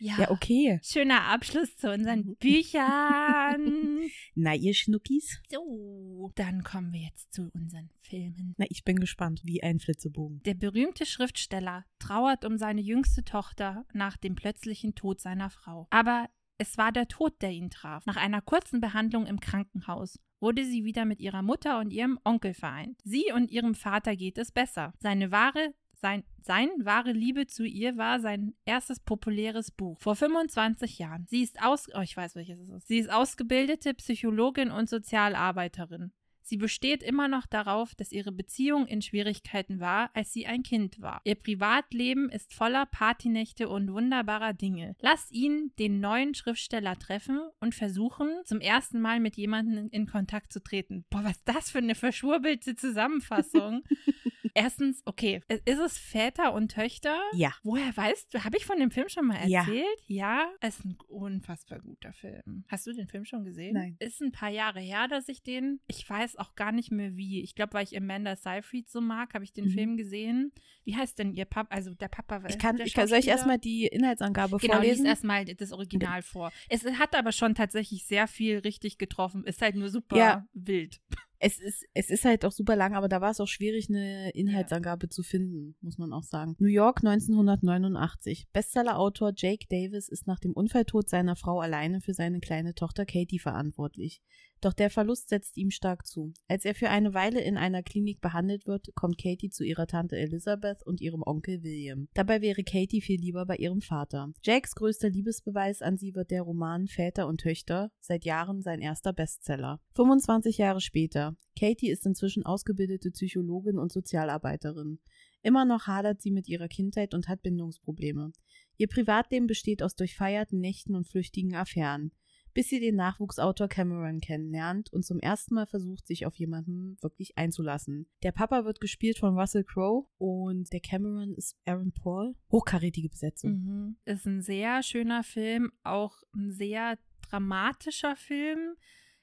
Ja. Ja, okay. Schöner Abschluss zu unseren Mhm. Büchern. Na, ihr Schnuckis? so, dann kommen wir jetzt zu unseren Filmen. Na, ich bin gespannt, wie ein Flitzebogen. Der berühmte Schriftsteller trauert um seine jüngste Tochter nach dem plötzlichen Tod seiner Frau. Aber es war der Tod, der ihn traf. Nach einer kurzen Behandlung im Krankenhaus wurde sie wieder mit ihrer Mutter und ihrem Onkel vereint. Sie und ihrem Vater geht es besser. Seine wahre sein, sein wahre Liebe zu ihr war sein erstes populäres Buch vor 25 Jahren. Sie ist aus, oh, ich weiß welches es ist. Sie ist ausgebildete Psychologin und Sozialarbeiterin. Sie besteht immer noch darauf, dass ihre Beziehung in Schwierigkeiten war, als sie ein Kind war. Ihr Privatleben ist voller Partynächte und wunderbarer Dinge. Lass ihn den neuen Schriftsteller treffen und versuchen, zum ersten Mal mit jemandem in Kontakt zu treten. Boah, was ist das für eine verschwurbelte Zusammenfassung. Erstens, okay, ist es Väter und Töchter? Ja. Woher weißt du, habe ich von dem Film schon mal Ja. erzählt? Ja. Es ist ein unfassbar guter Film. Hast du den Film schon gesehen? Nein. Ist ein paar Jahre her, dass ich den, ich weiß auch gar nicht mehr wie. Ich glaube, weil ich Amanda Seyfried so mag, habe ich den Mhm. Film gesehen. Wie heißt denn ihr Papa? Also der Papa. Ich kann, ich kann soll ich erstmal die Inhaltsangabe Genau, vorlesen? lies erstmal das Original vor. Es hat aber schon tatsächlich sehr viel richtig getroffen. Ist halt nur super Ja. wild. Es ist, es ist halt auch super lang, aber da war es auch schwierig, eine Inhaltsangabe zu finden, muss man auch sagen. New York 1989. Bestsellerautor Jake Davis ist nach dem Unfalltod seiner Frau alleine für seine kleine Tochter Katie verantwortlich. Doch der Verlust setzt ihm stark zu. Als er für eine Weile in einer Klinik behandelt wird, kommt Katie zu ihrer Tante Elizabeth und ihrem Onkel William. Dabei wäre Katie viel lieber bei ihrem Vater. Jakes größter Liebesbeweis an sie wird der Roman Väter und Töchter, seit Jahren sein erster Bestseller. 25 Jahre später. Katie ist inzwischen ausgebildete Psychologin und Sozialarbeiterin. Immer noch hadert sie mit ihrer Kindheit und hat Bindungsprobleme. Ihr Privatleben besteht aus durchfeierten Nächten und flüchtigen Affären bis sie den Nachwuchsautor Cameron kennenlernt und zum ersten Mal versucht, sich auf jemanden wirklich einzulassen. Der Papa wird gespielt von Russell Crowe und der Cameron ist Aaron Paul. Hochkarätige Besetzung. Mhm. Ist ein sehr schöner Film, auch ein sehr dramatischer Film.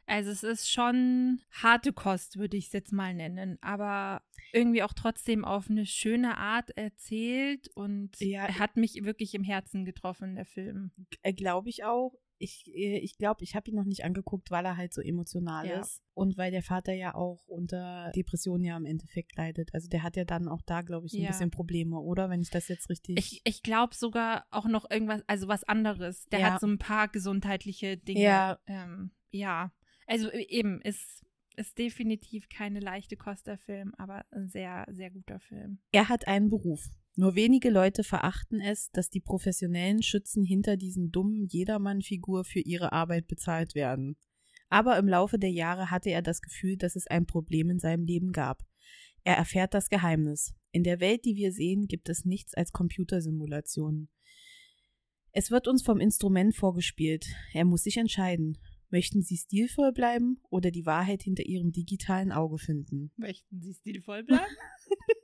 Also es ist schon harte Kost, würde ich es jetzt mal nennen, aber irgendwie auch trotzdem auf eine schöne Art erzählt und Ja. hat mich wirklich im Herzen getroffen, der Film. Äh, glaube ich auch. Ich äh, ich, glaube, ich habe ihn noch nicht angeguckt, weil er halt so emotional Ja. ist. Und weil der Vater ja auch unter Depressionen ja im Endeffekt leidet. Also der hat ja dann auch da, glaube ich, so ein Ja. bisschen Probleme, oder? Wenn ich das jetzt richtig. Ich, ich glaube sogar auch noch irgendwas, also was anderes. Der Ja. hat so ein paar gesundheitliche Dinge. Ja. Ähm, ja. Also äh, eben, ist, ist definitiv keine leichte Kost der Film, aber ein sehr, sehr guter Film. Er hat einen Beruf. Nur wenige Leute verachten es, dass die professionellen Schützen hinter diesen dummen Jedermann-Figur für ihre Arbeit bezahlt werden. Aber im Laufe der Jahre hatte er das Gefühl, dass es ein Problem in seinem Leben gab. Er erfährt das Geheimnis. In der Welt, die wir sehen, gibt es nichts als Computersimulationen. Es wird uns vom Instrument vorgespielt. Er muss sich entscheiden. Möchten Sie stilvoll bleiben oder die Wahrheit hinter Ihrem digitalen Auge finden? Möchten Sie stilvoll bleiben?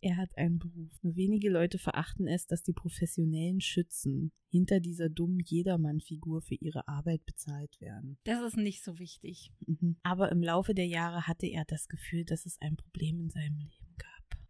Er hat einen Beruf. Nur wenige Leute verachten es, dass die professionellen Schützen hinter dieser dummen Jedermann-Figur für ihre Arbeit bezahlt werden. Das ist nicht so wichtig. Mhm. Aber im Laufe der Jahre hatte er das Gefühl, dass es ein Problem in seinem Leben.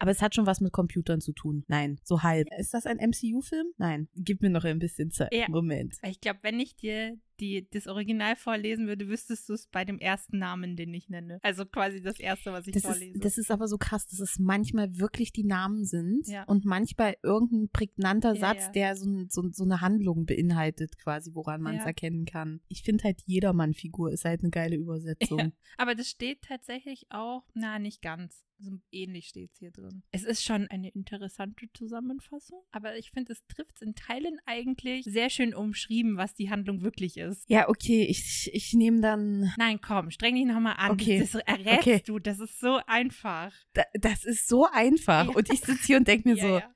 Aber es hat schon was mit Computern zu tun. Nein, so halb. Ist das ein MCU-Film? Nein. Gib mir noch ein bisschen Zeit. Ja. Moment. Ich glaube, wenn ich dir die, das Original vorlesen würde, wüsstest du es bei dem ersten Namen, den ich nenne. Also quasi das erste, was ich Das vorlese. ist, das ist aber so krass, dass es manchmal wirklich die Namen sind Ja. und manchmal irgendein prägnanter Ja, Satz, ja. der so, so, so eine Handlung beinhaltet, quasi, woran man es erkennen kann. Ich finde halt, Jedermann-Figur ist halt eine geile Übersetzung. Aber das steht tatsächlich auch, na, nicht ganz. So ähnlich steht es hier drin. Es ist schon eine interessante Zusammenfassung, aber ich finde, es trifft es in Teilen eigentlich sehr schön umschrieben, was die Handlung wirklich ist. Ja, okay, ich, ich nehme dann. Nein, komm, streng dich nochmal an. Okay. Das, das errätst Okay. du. Das ist so einfach. Da, das ist so einfach. Ja. Und ich sitze hier und denke mir Ja, so. ja.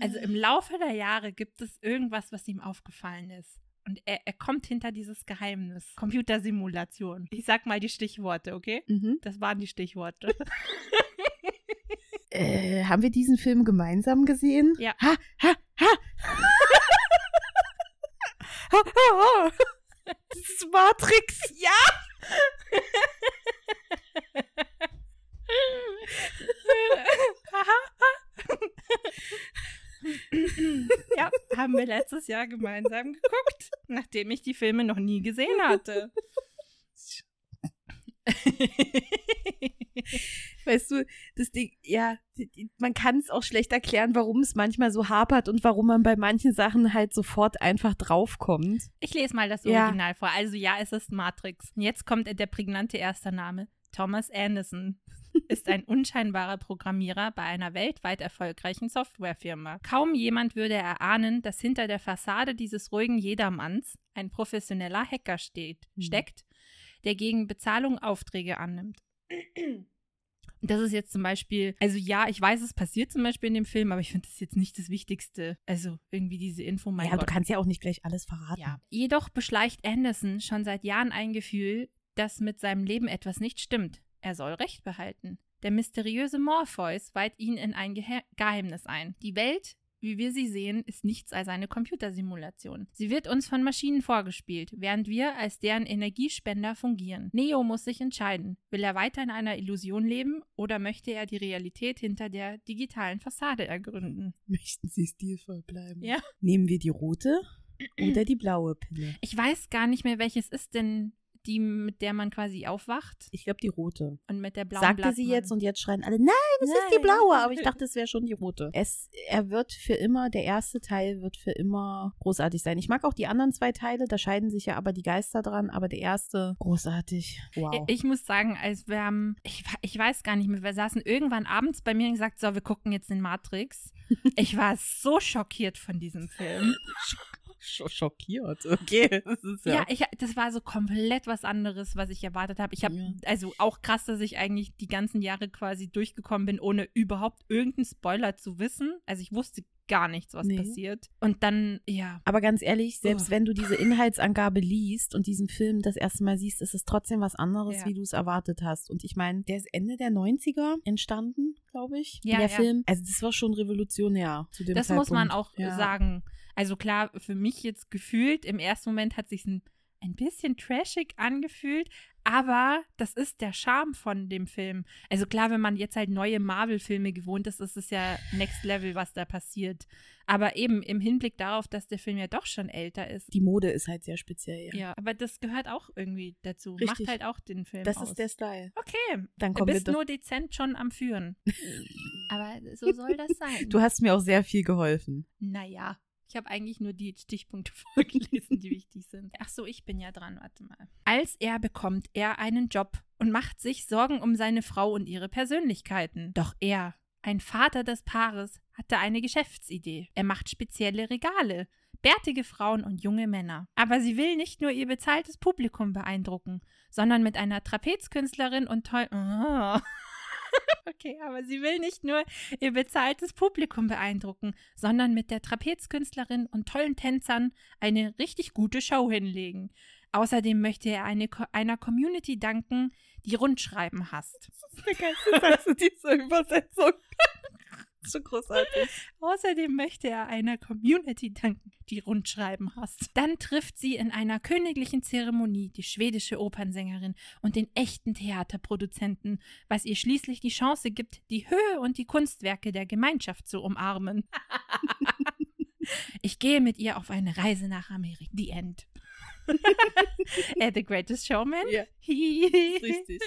Also im Laufe der Jahre gibt es irgendwas, was ihm aufgefallen ist. Und er, er kommt hinter dieses Geheimnis. Computersimulation. Ich sag mal die Stichworte, okay? Mhm. Das waren die Stichworte. Äh, haben wir diesen Film gemeinsam gesehen? Ja. Ha, ha, ha. ha, ha, ha. Das ist Matrix. Ja! haben wir letztes Jahr gemeinsam geguckt, nachdem ich die Filme noch nie gesehen hatte. weißt du, das Ding, ja, man kann es auch schlecht erklären, warum es manchmal so hapert und warum man bei manchen Sachen halt sofort einfach draufkommt. Ich lese mal das Original ja. vor. Also ja, es ist Matrix. Jetzt kommt der prägnante erste Name. Thomas Anderson ist ein unscheinbarer Programmierer bei einer weltweit erfolgreichen Softwarefirma. Kaum jemand würde erahnen, dass hinter der Fassade dieses ruhigen Jedermanns ein professioneller Hacker steht, hm. steckt, der gegen Bezahlung Aufträge annimmt. Das ist jetzt zum Beispiel, also ja, ich weiß, es passiert zum Beispiel in dem Film, aber ich finde das jetzt nicht das Wichtigste. Also irgendwie diese Info. Mein ja, Gott. du kannst ja auch nicht gleich alles verraten. Ja. Jedoch beschleicht Anderson schon seit Jahren ein Gefühl, dass mit seinem Leben etwas nicht stimmt. Er soll Recht behalten. Der mysteriöse Morpheus weiht ihn in ein Ge Geheimnis ein. Die Welt, wie wir sie sehen, ist nichts als eine Computersimulation. Sie wird uns von Maschinen vorgespielt, während wir als deren Energiespender fungieren. Neo muss sich entscheiden. Will er weiter in einer Illusion leben oder möchte er die Realität hinter der digitalen Fassade ergründen? Möchten Sie stilvoll bleiben? Ja. Nehmen wir die rote oder die blaue Pille? Ich weiß gar nicht mehr, welches ist denn die, mit der man quasi aufwacht. Ich glaube, die rote. Und mit der blauen Sagte sie jetzt und jetzt schreien alle, nein, es ist die blaue. Aber ich dachte, es wäre schon die rote. Es, er wird für immer, der erste Teil wird für immer großartig sein. Ich mag auch die anderen zwei Teile, da scheiden sich ja aber die Geister dran, aber der erste, großartig. Wow. Ich, ich muss sagen, als wir haben, ich, ich weiß gar nicht mehr, wir saßen irgendwann abends bei mir und gesagt, so, wir gucken jetzt den Matrix. ich war so schockiert von diesem Film. schockiert. Okay, das ja. Ja, ich, das war so komplett was anderes, was ich erwartet habe. Ich habe ja. also auch krass, dass ich eigentlich die ganzen Jahre quasi durchgekommen bin, ohne überhaupt irgendeinen Spoiler zu wissen. Also ich wusste gar nichts, was nee. passiert. Und dann, ja. Aber ganz ehrlich, selbst oh. wenn du diese Inhaltsangabe liest und diesen Film das erste Mal siehst, ist es trotzdem was anderes, ja. wie du es erwartet hast. Und ich meine, der ist Ende der 90er entstanden, glaube ich. Ja, der ja. Film. Also das war schon revolutionär zu dem Das Zeitpunkt. muss man auch sagen. Also klar, für mich jetzt gefühlt, im ersten Moment hat sich ein, ein bisschen trashig angefühlt, aber das ist der Charme von dem Film. Also klar, wenn man jetzt halt neue Marvel-Filme gewohnt ist, ist es ja Next Level, was da passiert. Aber eben im Hinblick darauf, dass der Film ja doch schon älter ist. Die Mode ist halt sehr speziell, ja. Ja, aber das gehört auch irgendwie dazu. Richtig. Macht halt auch den Film Das aus. ist der Style. Okay, Dann du bist nur dezent schon am Führen. aber so soll das sein. Du hast mir auch sehr viel geholfen. Naja. Ich habe eigentlich nur die Stichpunkte vorgelesen, die wichtig sind. Ach so, ich bin ja dran, warte mal. Als er bekommt er einen Job und macht sich Sorgen um seine Frau und ihre Persönlichkeiten. Doch er, ein Vater des Paares, hatte eine Geschäftsidee. Er macht spezielle Regale, bärtige Frauen und junge Männer. Aber sie will nicht nur ihr bezahltes Publikum beeindrucken, sondern mit einer Trapezkünstlerin und toll. Okay, aber sie will nicht nur ihr bezahltes Publikum beeindrucken, sondern mit der Trapezkünstlerin und tollen Tänzern eine richtig gute Show hinlegen. Außerdem möchte er eine, einer Community danken, die Rundschreiben hasst. Das ist der geilste Satz in dieser Übersetzung. So großartig. Außerdem möchte er einer Community danken, die Rundschreiben hasst. Dann trifft sie in einer königlichen Zeremonie die schwedische Opernsängerin und den echten Theaterproduzenten, was ihr schließlich die Chance gibt, die Höhe und die Kunstwerke der Gemeinschaft zu umarmen. ich gehe mit ihr auf eine Reise nach Amerika. The End. äh, the Greatest Showman? Ja. richtig.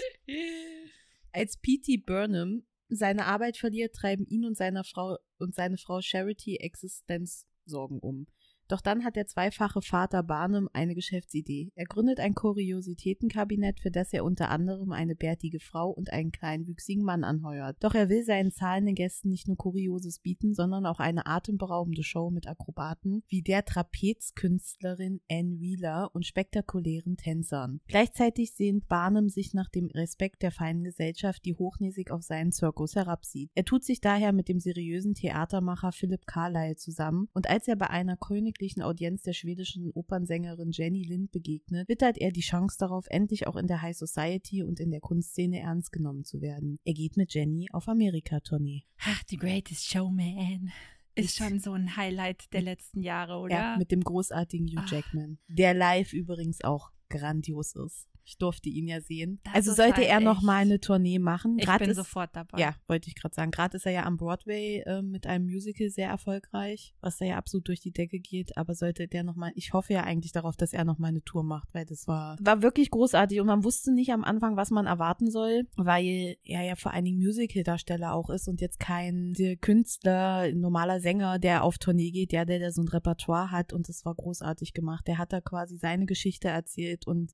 Als P.T. Burnham seine Arbeit verliert, treiben ihn und seine Frau und seine Frau Charity Existenzsorgen um. Doch dann hat der zweifache Vater Barnum eine Geschäftsidee. Er gründet ein Kuriositätenkabinett, für das er unter anderem eine bärtige Frau und einen kleinwüchsigen Mann anheuert. Doch er will seinen zahlenden Gästen nicht nur Kurioses bieten, sondern auch eine atemberaubende Show mit Akrobaten wie der Trapezkünstlerin Anne Wheeler und spektakulären Tänzern. Gleichzeitig sehnt Barnum sich nach dem Respekt der feinen Gesellschaft, die hochnäsig auf seinen Zirkus herabsieht. Er tut sich daher mit dem seriösen Theatermacher Philip Carlyle zusammen und als er bei einer König königlichen Audienz der schwedischen Opernsängerin Jenny Lind begegnet, wittert er die Chance darauf, endlich auch in der High Society und in der Kunstszene ernst genommen zu werden. Er geht mit Jenny auf Amerika-Tournee. Ach, The Greatest Showman. Ist schon so ein Highlight der letzten Jahre, oder? Ja, mit dem großartigen Hugh Jackman. Der live übrigens auch grandios ist. Ich durfte ihn ja sehen. Das also sollte halt er noch mal eine Tournee machen. Ich Grad bin ist, sofort dabei. Ja, wollte ich gerade sagen. Gerade ist er ja am Broadway äh, mit einem Musical sehr erfolgreich, was da ja absolut durch die Decke geht. Aber sollte der noch mal, ich hoffe ja eigentlich darauf, dass er noch mal eine Tour macht, weil das war war wirklich großartig und man wusste nicht am Anfang, was man erwarten soll, weil er ja vor allen Dingen Musical-Darsteller auch ist und jetzt kein Künstler, normaler Sänger, der auf Tournee geht, der, der, der so ein Repertoire hat und das war großartig gemacht. Der hat da quasi seine Geschichte erzählt und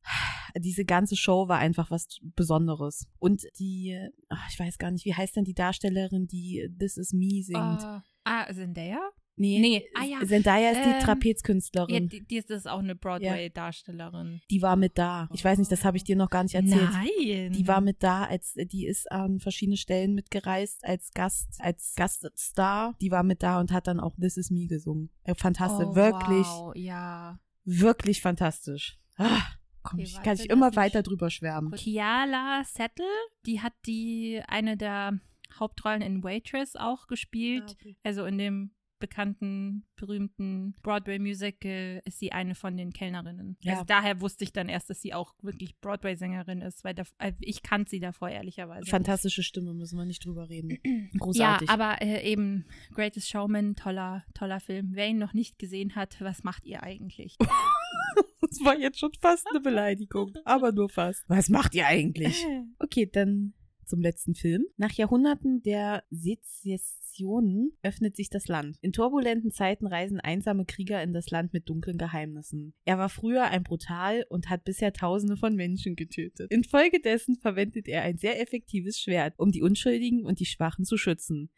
diese ganze Show war einfach was Besonderes. Und die, ach, ich weiß gar nicht, wie heißt denn die Darstellerin, die This Is Me singt? Oh, ah, Zendaya? nee, nee, ah ja, Zendaya ist ähm, die Trapezkünstlerin. Ja, die, die ist auch eine Broadway-Darstellerin. die war mit da. Ich weiß nicht, das habe ich dir noch gar nicht erzählt. Nein. Die war mit da, als die ist an verschiedene Stellen mitgereist als Gast, als Gaststar. Die war mit da und hat dann auch This Is Me gesungen. Äh, Fantastisch, oh, wirklich, Wow, ja. wirklich fantastisch. Ah, komm, Okay, ich kann ich immer weiter drüber schwärmen. Kiala Settle, die hat die eine der Hauptrollen in Waitress auch gespielt. Also in dem bekannten, berühmten Broadway-Musical ist sie eine von den Kellnerinnen. Ja. Also daher wusste ich dann erst, dass sie auch wirklich Broadway-Sängerin ist, weil da, äh, ich kannte sie davor ehrlicherweise. Fantastische Stimme, müssen wir nicht drüber reden. Ja, Großartig. aber äh, eben Greatest Showman, toller, toller Film. Wer ihn noch nicht gesehen hat, was macht ihr eigentlich? das war jetzt schon fast eine Beleidigung, aber nur fast. Was macht ihr eigentlich? Okay, dann zum letzten Film. Nach Jahrhunderten der Sezessionen öffnet sich das Land. In turbulenten Zeiten reisen einsame Krieger in das Land mit dunklen Geheimnissen. Er war früher ein brutal und hat bisher Tausende von Menschen getötet. Infolgedessen verwendet er ein sehr effektives Schwert, um die Unschuldigen und die Schwachen zu schützen.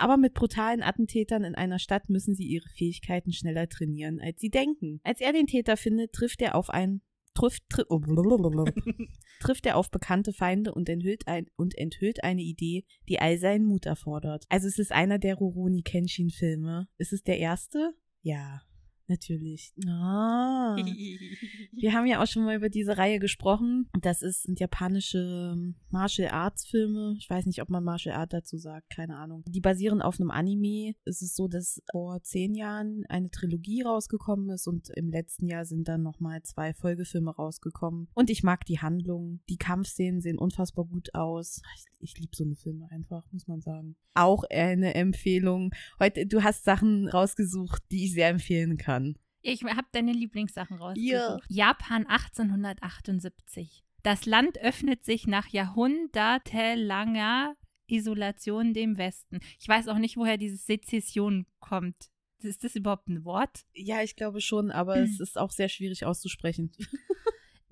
Aber mit brutalen Attentätern in einer Stadt müssen sie ihre Fähigkeiten schneller trainieren, als sie denken. Als er den Täter findet, trifft er auf ein trifft, tri oh, trifft er auf bekannte Feinde und enthüllt, ein, und enthüllt eine Idee, die all seinen Mut erfordert. Also es ist einer der Rurouni Kenshin Filme. Ist es der erste? Ja, natürlich. Ah. Wir haben ja auch schon mal über diese Reihe gesprochen. Das ist, sind japanische Martial Arts Filme. Ich weiß nicht, ob man Martial Art dazu sagt, keine Ahnung. Die basieren auf einem Anime. Es ist so, dass vor zehn Jahren eine Trilogie rausgekommen ist und im letzten Jahr sind dann nochmal zwei Folgefilme rausgekommen. Und ich mag die Handlung. Die Kampfszenen sehen unfassbar gut aus. Ich, ich liebe so eine Filme einfach, muss man sagen. Auch eine Empfehlung. Heute, du hast Sachen rausgesucht, die ich sehr empfehlen kann. Ich habe deine Lieblingssachen rausgesucht. Ja. Japan 1878. Das Land öffnet sich nach jahrhundertelanger Isolation dem Westen. Ich weiß auch nicht, woher dieses Sezession kommt. Ist das überhaupt ein Wort? Ja, ich glaube schon, aber Hm. es ist auch sehr schwierig auszusprechen.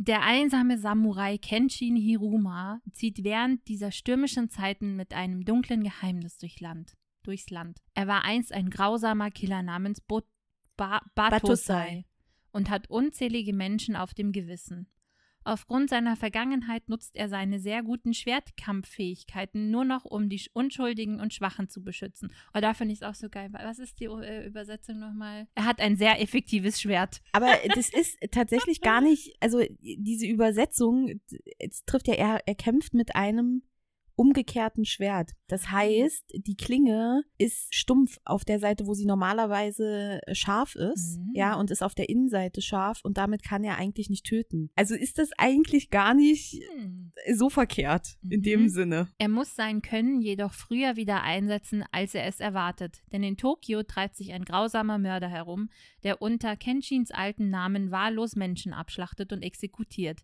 Der einsame Samurai Kenshin Hiruma zieht während dieser stürmischen Zeiten mit einem dunklen Geheimnis durch Land, durchs Land. Er war einst ein grausamer Killer namens Bo ba Batosai und hat unzählige Menschen auf dem Gewissen. Aufgrund seiner Vergangenheit nutzt er seine sehr guten Schwertkampffähigkeiten nur noch, um die Unschuldigen und Schwachen zu beschützen. Oh, da finde ich es auch so geil. Was ist die äh, Übersetzung nochmal? Er hat ein sehr effektives Schwert. Aber das ist tatsächlich gar nicht, also diese Übersetzung, es trifft ja, er, er kämpft mit einem umgekehrten Schwert. Das heißt, die Klinge ist stumpf auf der Seite, wo sie normalerweise scharf ist, Mhm. ja, und ist auf der Innenseite scharf und damit kann er eigentlich nicht töten. Also ist das eigentlich gar nicht Hm. so verkehrt in Mhm. dem Sinne. Er muss sein Können jedoch früher wieder einsetzen, als er es erwartet. Denn in Tokio treibt sich ein grausamer Mörder herum, der unter Kenshins alten Namen wahllos Menschen abschlachtet und exekutiert.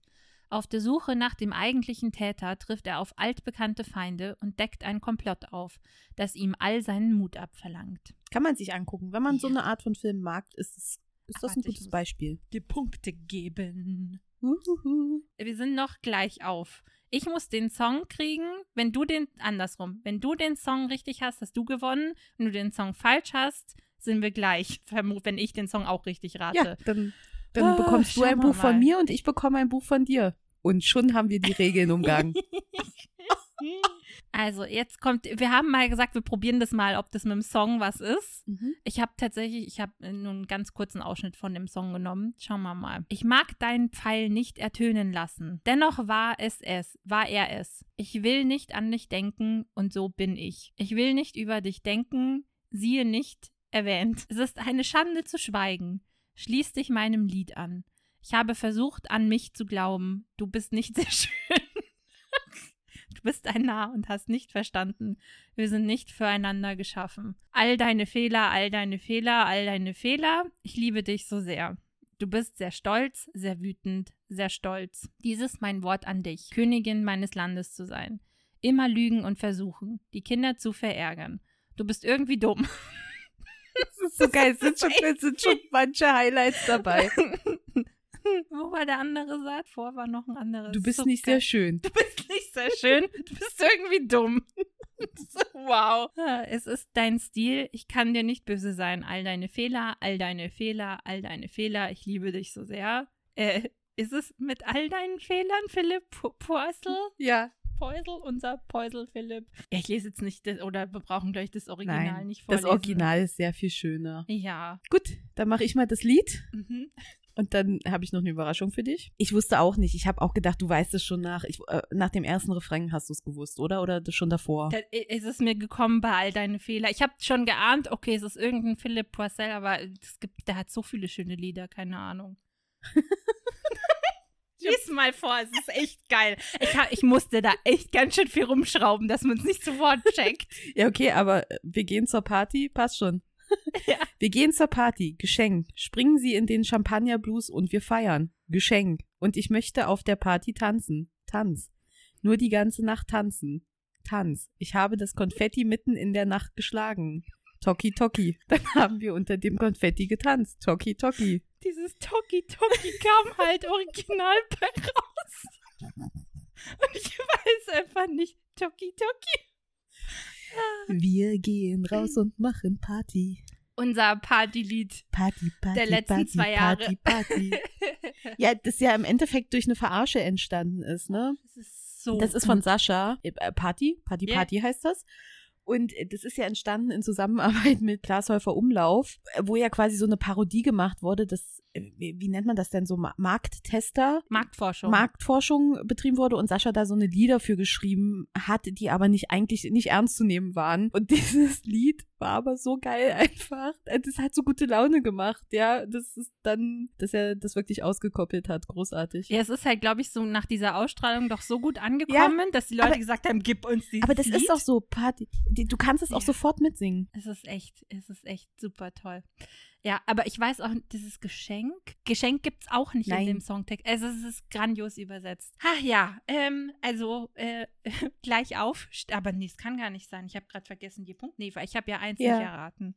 Auf der Suche nach dem eigentlichen Täter trifft er auf altbekannte Feinde und deckt ein Komplott auf, das ihm all seinen Mut abverlangt. Kann man sich angucken. Wenn man so Ja. eine Art von Film mag, ist, es, ist das ein ich gutes muss- Beispiel. Die Punkte geben. Uhuhu. Wir sind noch gleich auf. Ich muss den Song kriegen, wenn du den, andersrum, wenn du den Song richtig hast, hast du gewonnen. Wenn du den Song falsch hast, sind wir gleich. Wenn ich den Song auch richtig rate. Ja, dann, dann Ah, bekommst du ein Buch von mir und ich bekomme ein Buch von dir. Und schon haben wir die Regeln umgangen. Also, jetzt kommt, wir haben mal gesagt, wir probieren das mal, ob das mit dem Song was ist. Mhm. Ich habe tatsächlich, ich habe nur einen ganz kurzen Ausschnitt von dem Song genommen. Schauen wir mal. Ich mag deinen Pfeil nicht ertönen lassen. Dennoch war es es, war er es. Ich will nicht an dich denken und so bin ich. Ich will nicht über dich denken, siehe nicht erwähnt. Es ist eine Schande zu schweigen. Schließ dich meinem Lied an. Ich habe versucht, an mich zu glauben. Du bist nicht sehr schön. Du bist ein Narr und hast nicht verstanden. Wir sind nicht füreinander geschaffen. All deine Fehler, all deine Fehler, all deine Fehler. Ich liebe dich so sehr. Du bist sehr stolz, sehr wütend, sehr stolz. Dieses mein Wort an dich, Königin meines Landes zu sein. Immer lügen und versuchen, die Kinder zu verärgern. Du bist irgendwie dumm. Das ist so geil. Es sind schon, es sind schon manche Highlights dabei. Wo war der andere Satz? Vor war noch ein anderes. Du bist So nicht geil. sehr schön. Du bist nicht sehr schön. Du bist irgendwie dumm. wow. Es ist dein Stil. Ich kann dir nicht böse sein. All deine Fehler, all deine Fehler, all deine Fehler. Ich liebe dich so sehr. Äh, ist es mit all deinen Fehlern, Philipp Poisel? Ja. Poisel, unser Poisel Philipp. Ja, ich lese jetzt nicht, das, oder wir brauchen gleich das Original Nein, nicht das vorlesen. Original ist sehr viel schöner. Ja. Gut, dann mache ich mal das Lied. Mhm. Und dann habe ich noch eine Überraschung für dich. Ich wusste auch nicht. Ich habe auch gedacht, du weißt es schon nach. Ich, äh, nach dem ersten Refrain hast du es gewusst, oder? Oder das schon davor? Da ist es mir gekommen bei all deine Fehler. Ich habe schon geahnt, okay, es ist irgendein Philipp Poisel, aber es gibt, der hat so viele schöne Lieder, keine Ahnung. Lies mal vor, es ist echt geil. Ich, hab, ich musste da echt ganz schön viel rumschrauben, dass man es nicht sofort checkt. Ja, okay, aber äh, wir gehen zur Party. Passt schon. Ja. Wir gehen zur Party. Geschenk. Springen Sie in den Champagnerblues und wir feiern. Geschenk. Und ich möchte auf der Party tanzen. Tanz. Nur die ganze Nacht tanzen. Tanz. Ich habe das Konfetti mitten in der Nacht geschlagen. Toki Toki. Dann haben wir unter dem Konfetti getanzt. Toki Toki. Dieses Toki Toki kam halt original bei raus. Und ich weiß einfach nicht, Toki Toki. Wir gehen raus und machen Party. Unser Partylied Party, Party, der letzten Party, zwei Jahre. Party, Party. ja, das ja im Endeffekt durch eine Verarsche entstanden ist, ne? Das ist so. Das ist von Sascha. Äh, Party, Party. Party heißt das. Und äh, das ist ja entstanden in Zusammenarbeit mit Glashäufer Umlauf, äh, wo ja quasi so eine Parodie gemacht wurde, dass, äh, wie, wie nennt man das denn so, Ma- Markttester? Marktforschung. Marktforschung betrieben wurde und Sascha da so eine Lieder für geschrieben hat, die aber nicht eigentlich nicht ernst zu nehmen waren. Und dieses Lied war aber so geil einfach. Das hat so gute Laune gemacht, ja. Das ist dann, dass er das wirklich ausgekoppelt hat. Großartig. Ja, es ist halt, glaube ich, so nach dieser Ausstrahlung doch so gut angekommen, dass die Leute aber- gesagt haben, gib uns dieses aber das Lied. ist doch so Party. die- Du kannst es auch Ja. sofort mitsingen. Es ist echt, es ist echt super toll. Ja, aber ich weiß auch, dieses Geschenk, Geschenk gibt's auch nicht Nein. in dem Songtext. Also es ist grandios übersetzt. Ach ja, ähm, also äh, gleich auf, aber nee, es kann gar nicht sein. Ich habe gerade vergessen, die Punkt. Nee, weil ich habe ja eins Ja. nicht erraten.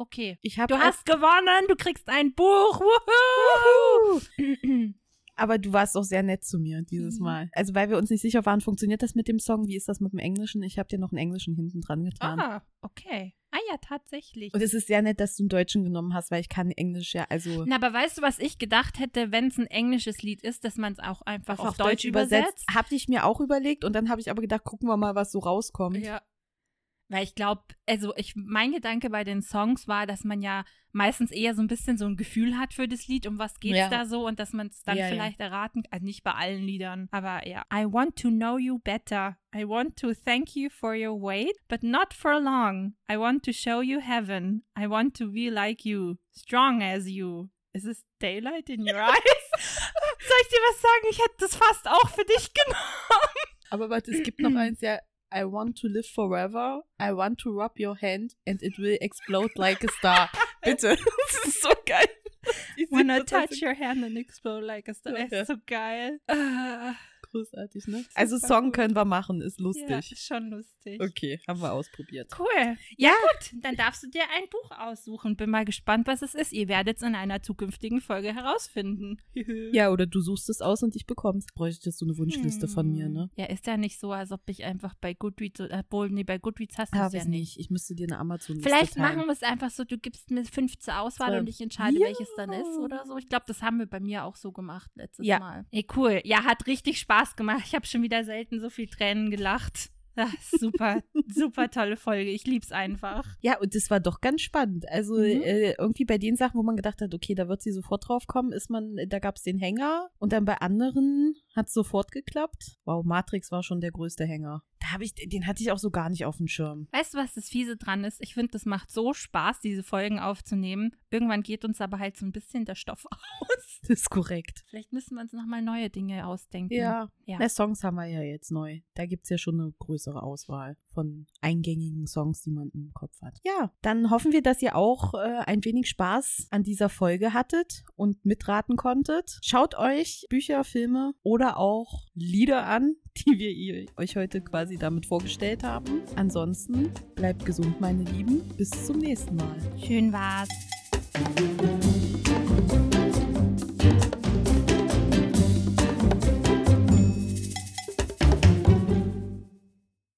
Okay. Du hast gewonnen, du kriegst ein Buch. Wuhu! Aber du warst auch sehr nett zu mir dieses Mhm. Mal. Also weil wir uns nicht sicher waren, funktioniert das mit dem Song? Wie ist das mit dem Englischen? Ich habe dir noch einen Englischen hinten dran getan. ah, okay. Ah ja, tatsächlich. Und es ist sehr nett, dass du einen Deutschen genommen hast, weil ich kann Englisch ja, also Na, aber weißt du, was ich gedacht hätte, wenn es ein englisches Lied ist, dass man es auch einfach, auf, Deutsch, übersetzt? Habe ich mir auch überlegt und dann habe ich aber gedacht, gucken wir mal, was so rauskommt. Ja. Weil ich glaube, also ich, mein Gedanke bei den Songs war, dass man ja meistens eher so ein bisschen so ein Gefühl hat für das Lied, um was geht's Ja. da so und dass man es dann Ja, ja. vielleicht erraten, also nicht bei allen Liedern, aber ja. I want to know you better. I want to thank you for your wait, but not for long. I want to show you heaven. I want to be like you, strong as you. Is it daylight in your eyes? Soll ich dir was sagen? Ich hätte das fast auch für dich genommen. Aber warte, es gibt noch eins, ja. I want to live forever. I want to rub your hand and it will explode like a star. Bitte. Das ist so geil. Sind total touch your hand and explode like a star. Ja. Ist so geil. Ah, großartig, ne? Also Song gut. können wir machen, ist ja, lustig. ist schon lustig. Okay, haben wir ausprobiert. Cool. Ja, gut, dann darfst du dir ein Buch aussuchen. Bin mal gespannt, was es ist. Ihr werdet es in einer zukünftigen Folge herausfinden. Ja, oder du suchst es aus und ich bekomm's. Bräuchtest du eine Wunschliste von mir, ne? Ja, ist ja nicht so, als ob ich einfach bei Goodreads, äh, wohl, nee, bei Goodreads hast du es ja ich nicht. Ich müsste dir eine Amazon-Liste Vielleicht teilen. machen wir es einfach so, du gibst mir fünf zur Auswahl Zwei. und ich entscheide, Ja. welches dann ist oder so. Ich glaube, das haben wir bei mir auch so gemacht letztes Ja. Mal. Ey, cool. Ja, hat richtig Spaß gemacht. Ich habe schon wieder selten so viel Tränen gelacht. Ah, super, super tolle Folge. Ich lieb's einfach. Ja, und das war doch ganz spannend. Also Mhm. äh, irgendwie bei den Sachen, wo man gedacht hat, okay, da wird sie sofort drauf kommen, ist man, da gab's den Hänger und dann bei anderen hat's sofort geklappt. Wow, Matrix war schon der größte Hänger. Da habe ich, den hatte ich auch so gar nicht auf dem Schirm. Weißt du, was das Fiese dran ist? Ich finde, das macht so Spaß, diese Folgen aufzunehmen. Irgendwann geht uns aber halt so ein bisschen der Stoff aus. Das ist korrekt. Vielleicht müssen wir uns nochmal neue Dinge ausdenken. Ja. Ja. Na, Songs haben wir ja jetzt neu. Da gibt es ja schon eine größere Auswahl von eingängigen Songs, die man im Kopf hat. Ja, dann hoffen wir, dass ihr auch äh, ein wenig Spaß an dieser Folge hattet und mitraten konntet. Schaut euch Bücher, Filme oder auch Lieder an, die wir euch heute quasi damit vorgestellt haben. Ansonsten bleibt gesund, meine Lieben. Bis zum nächsten Mal. Schön war's.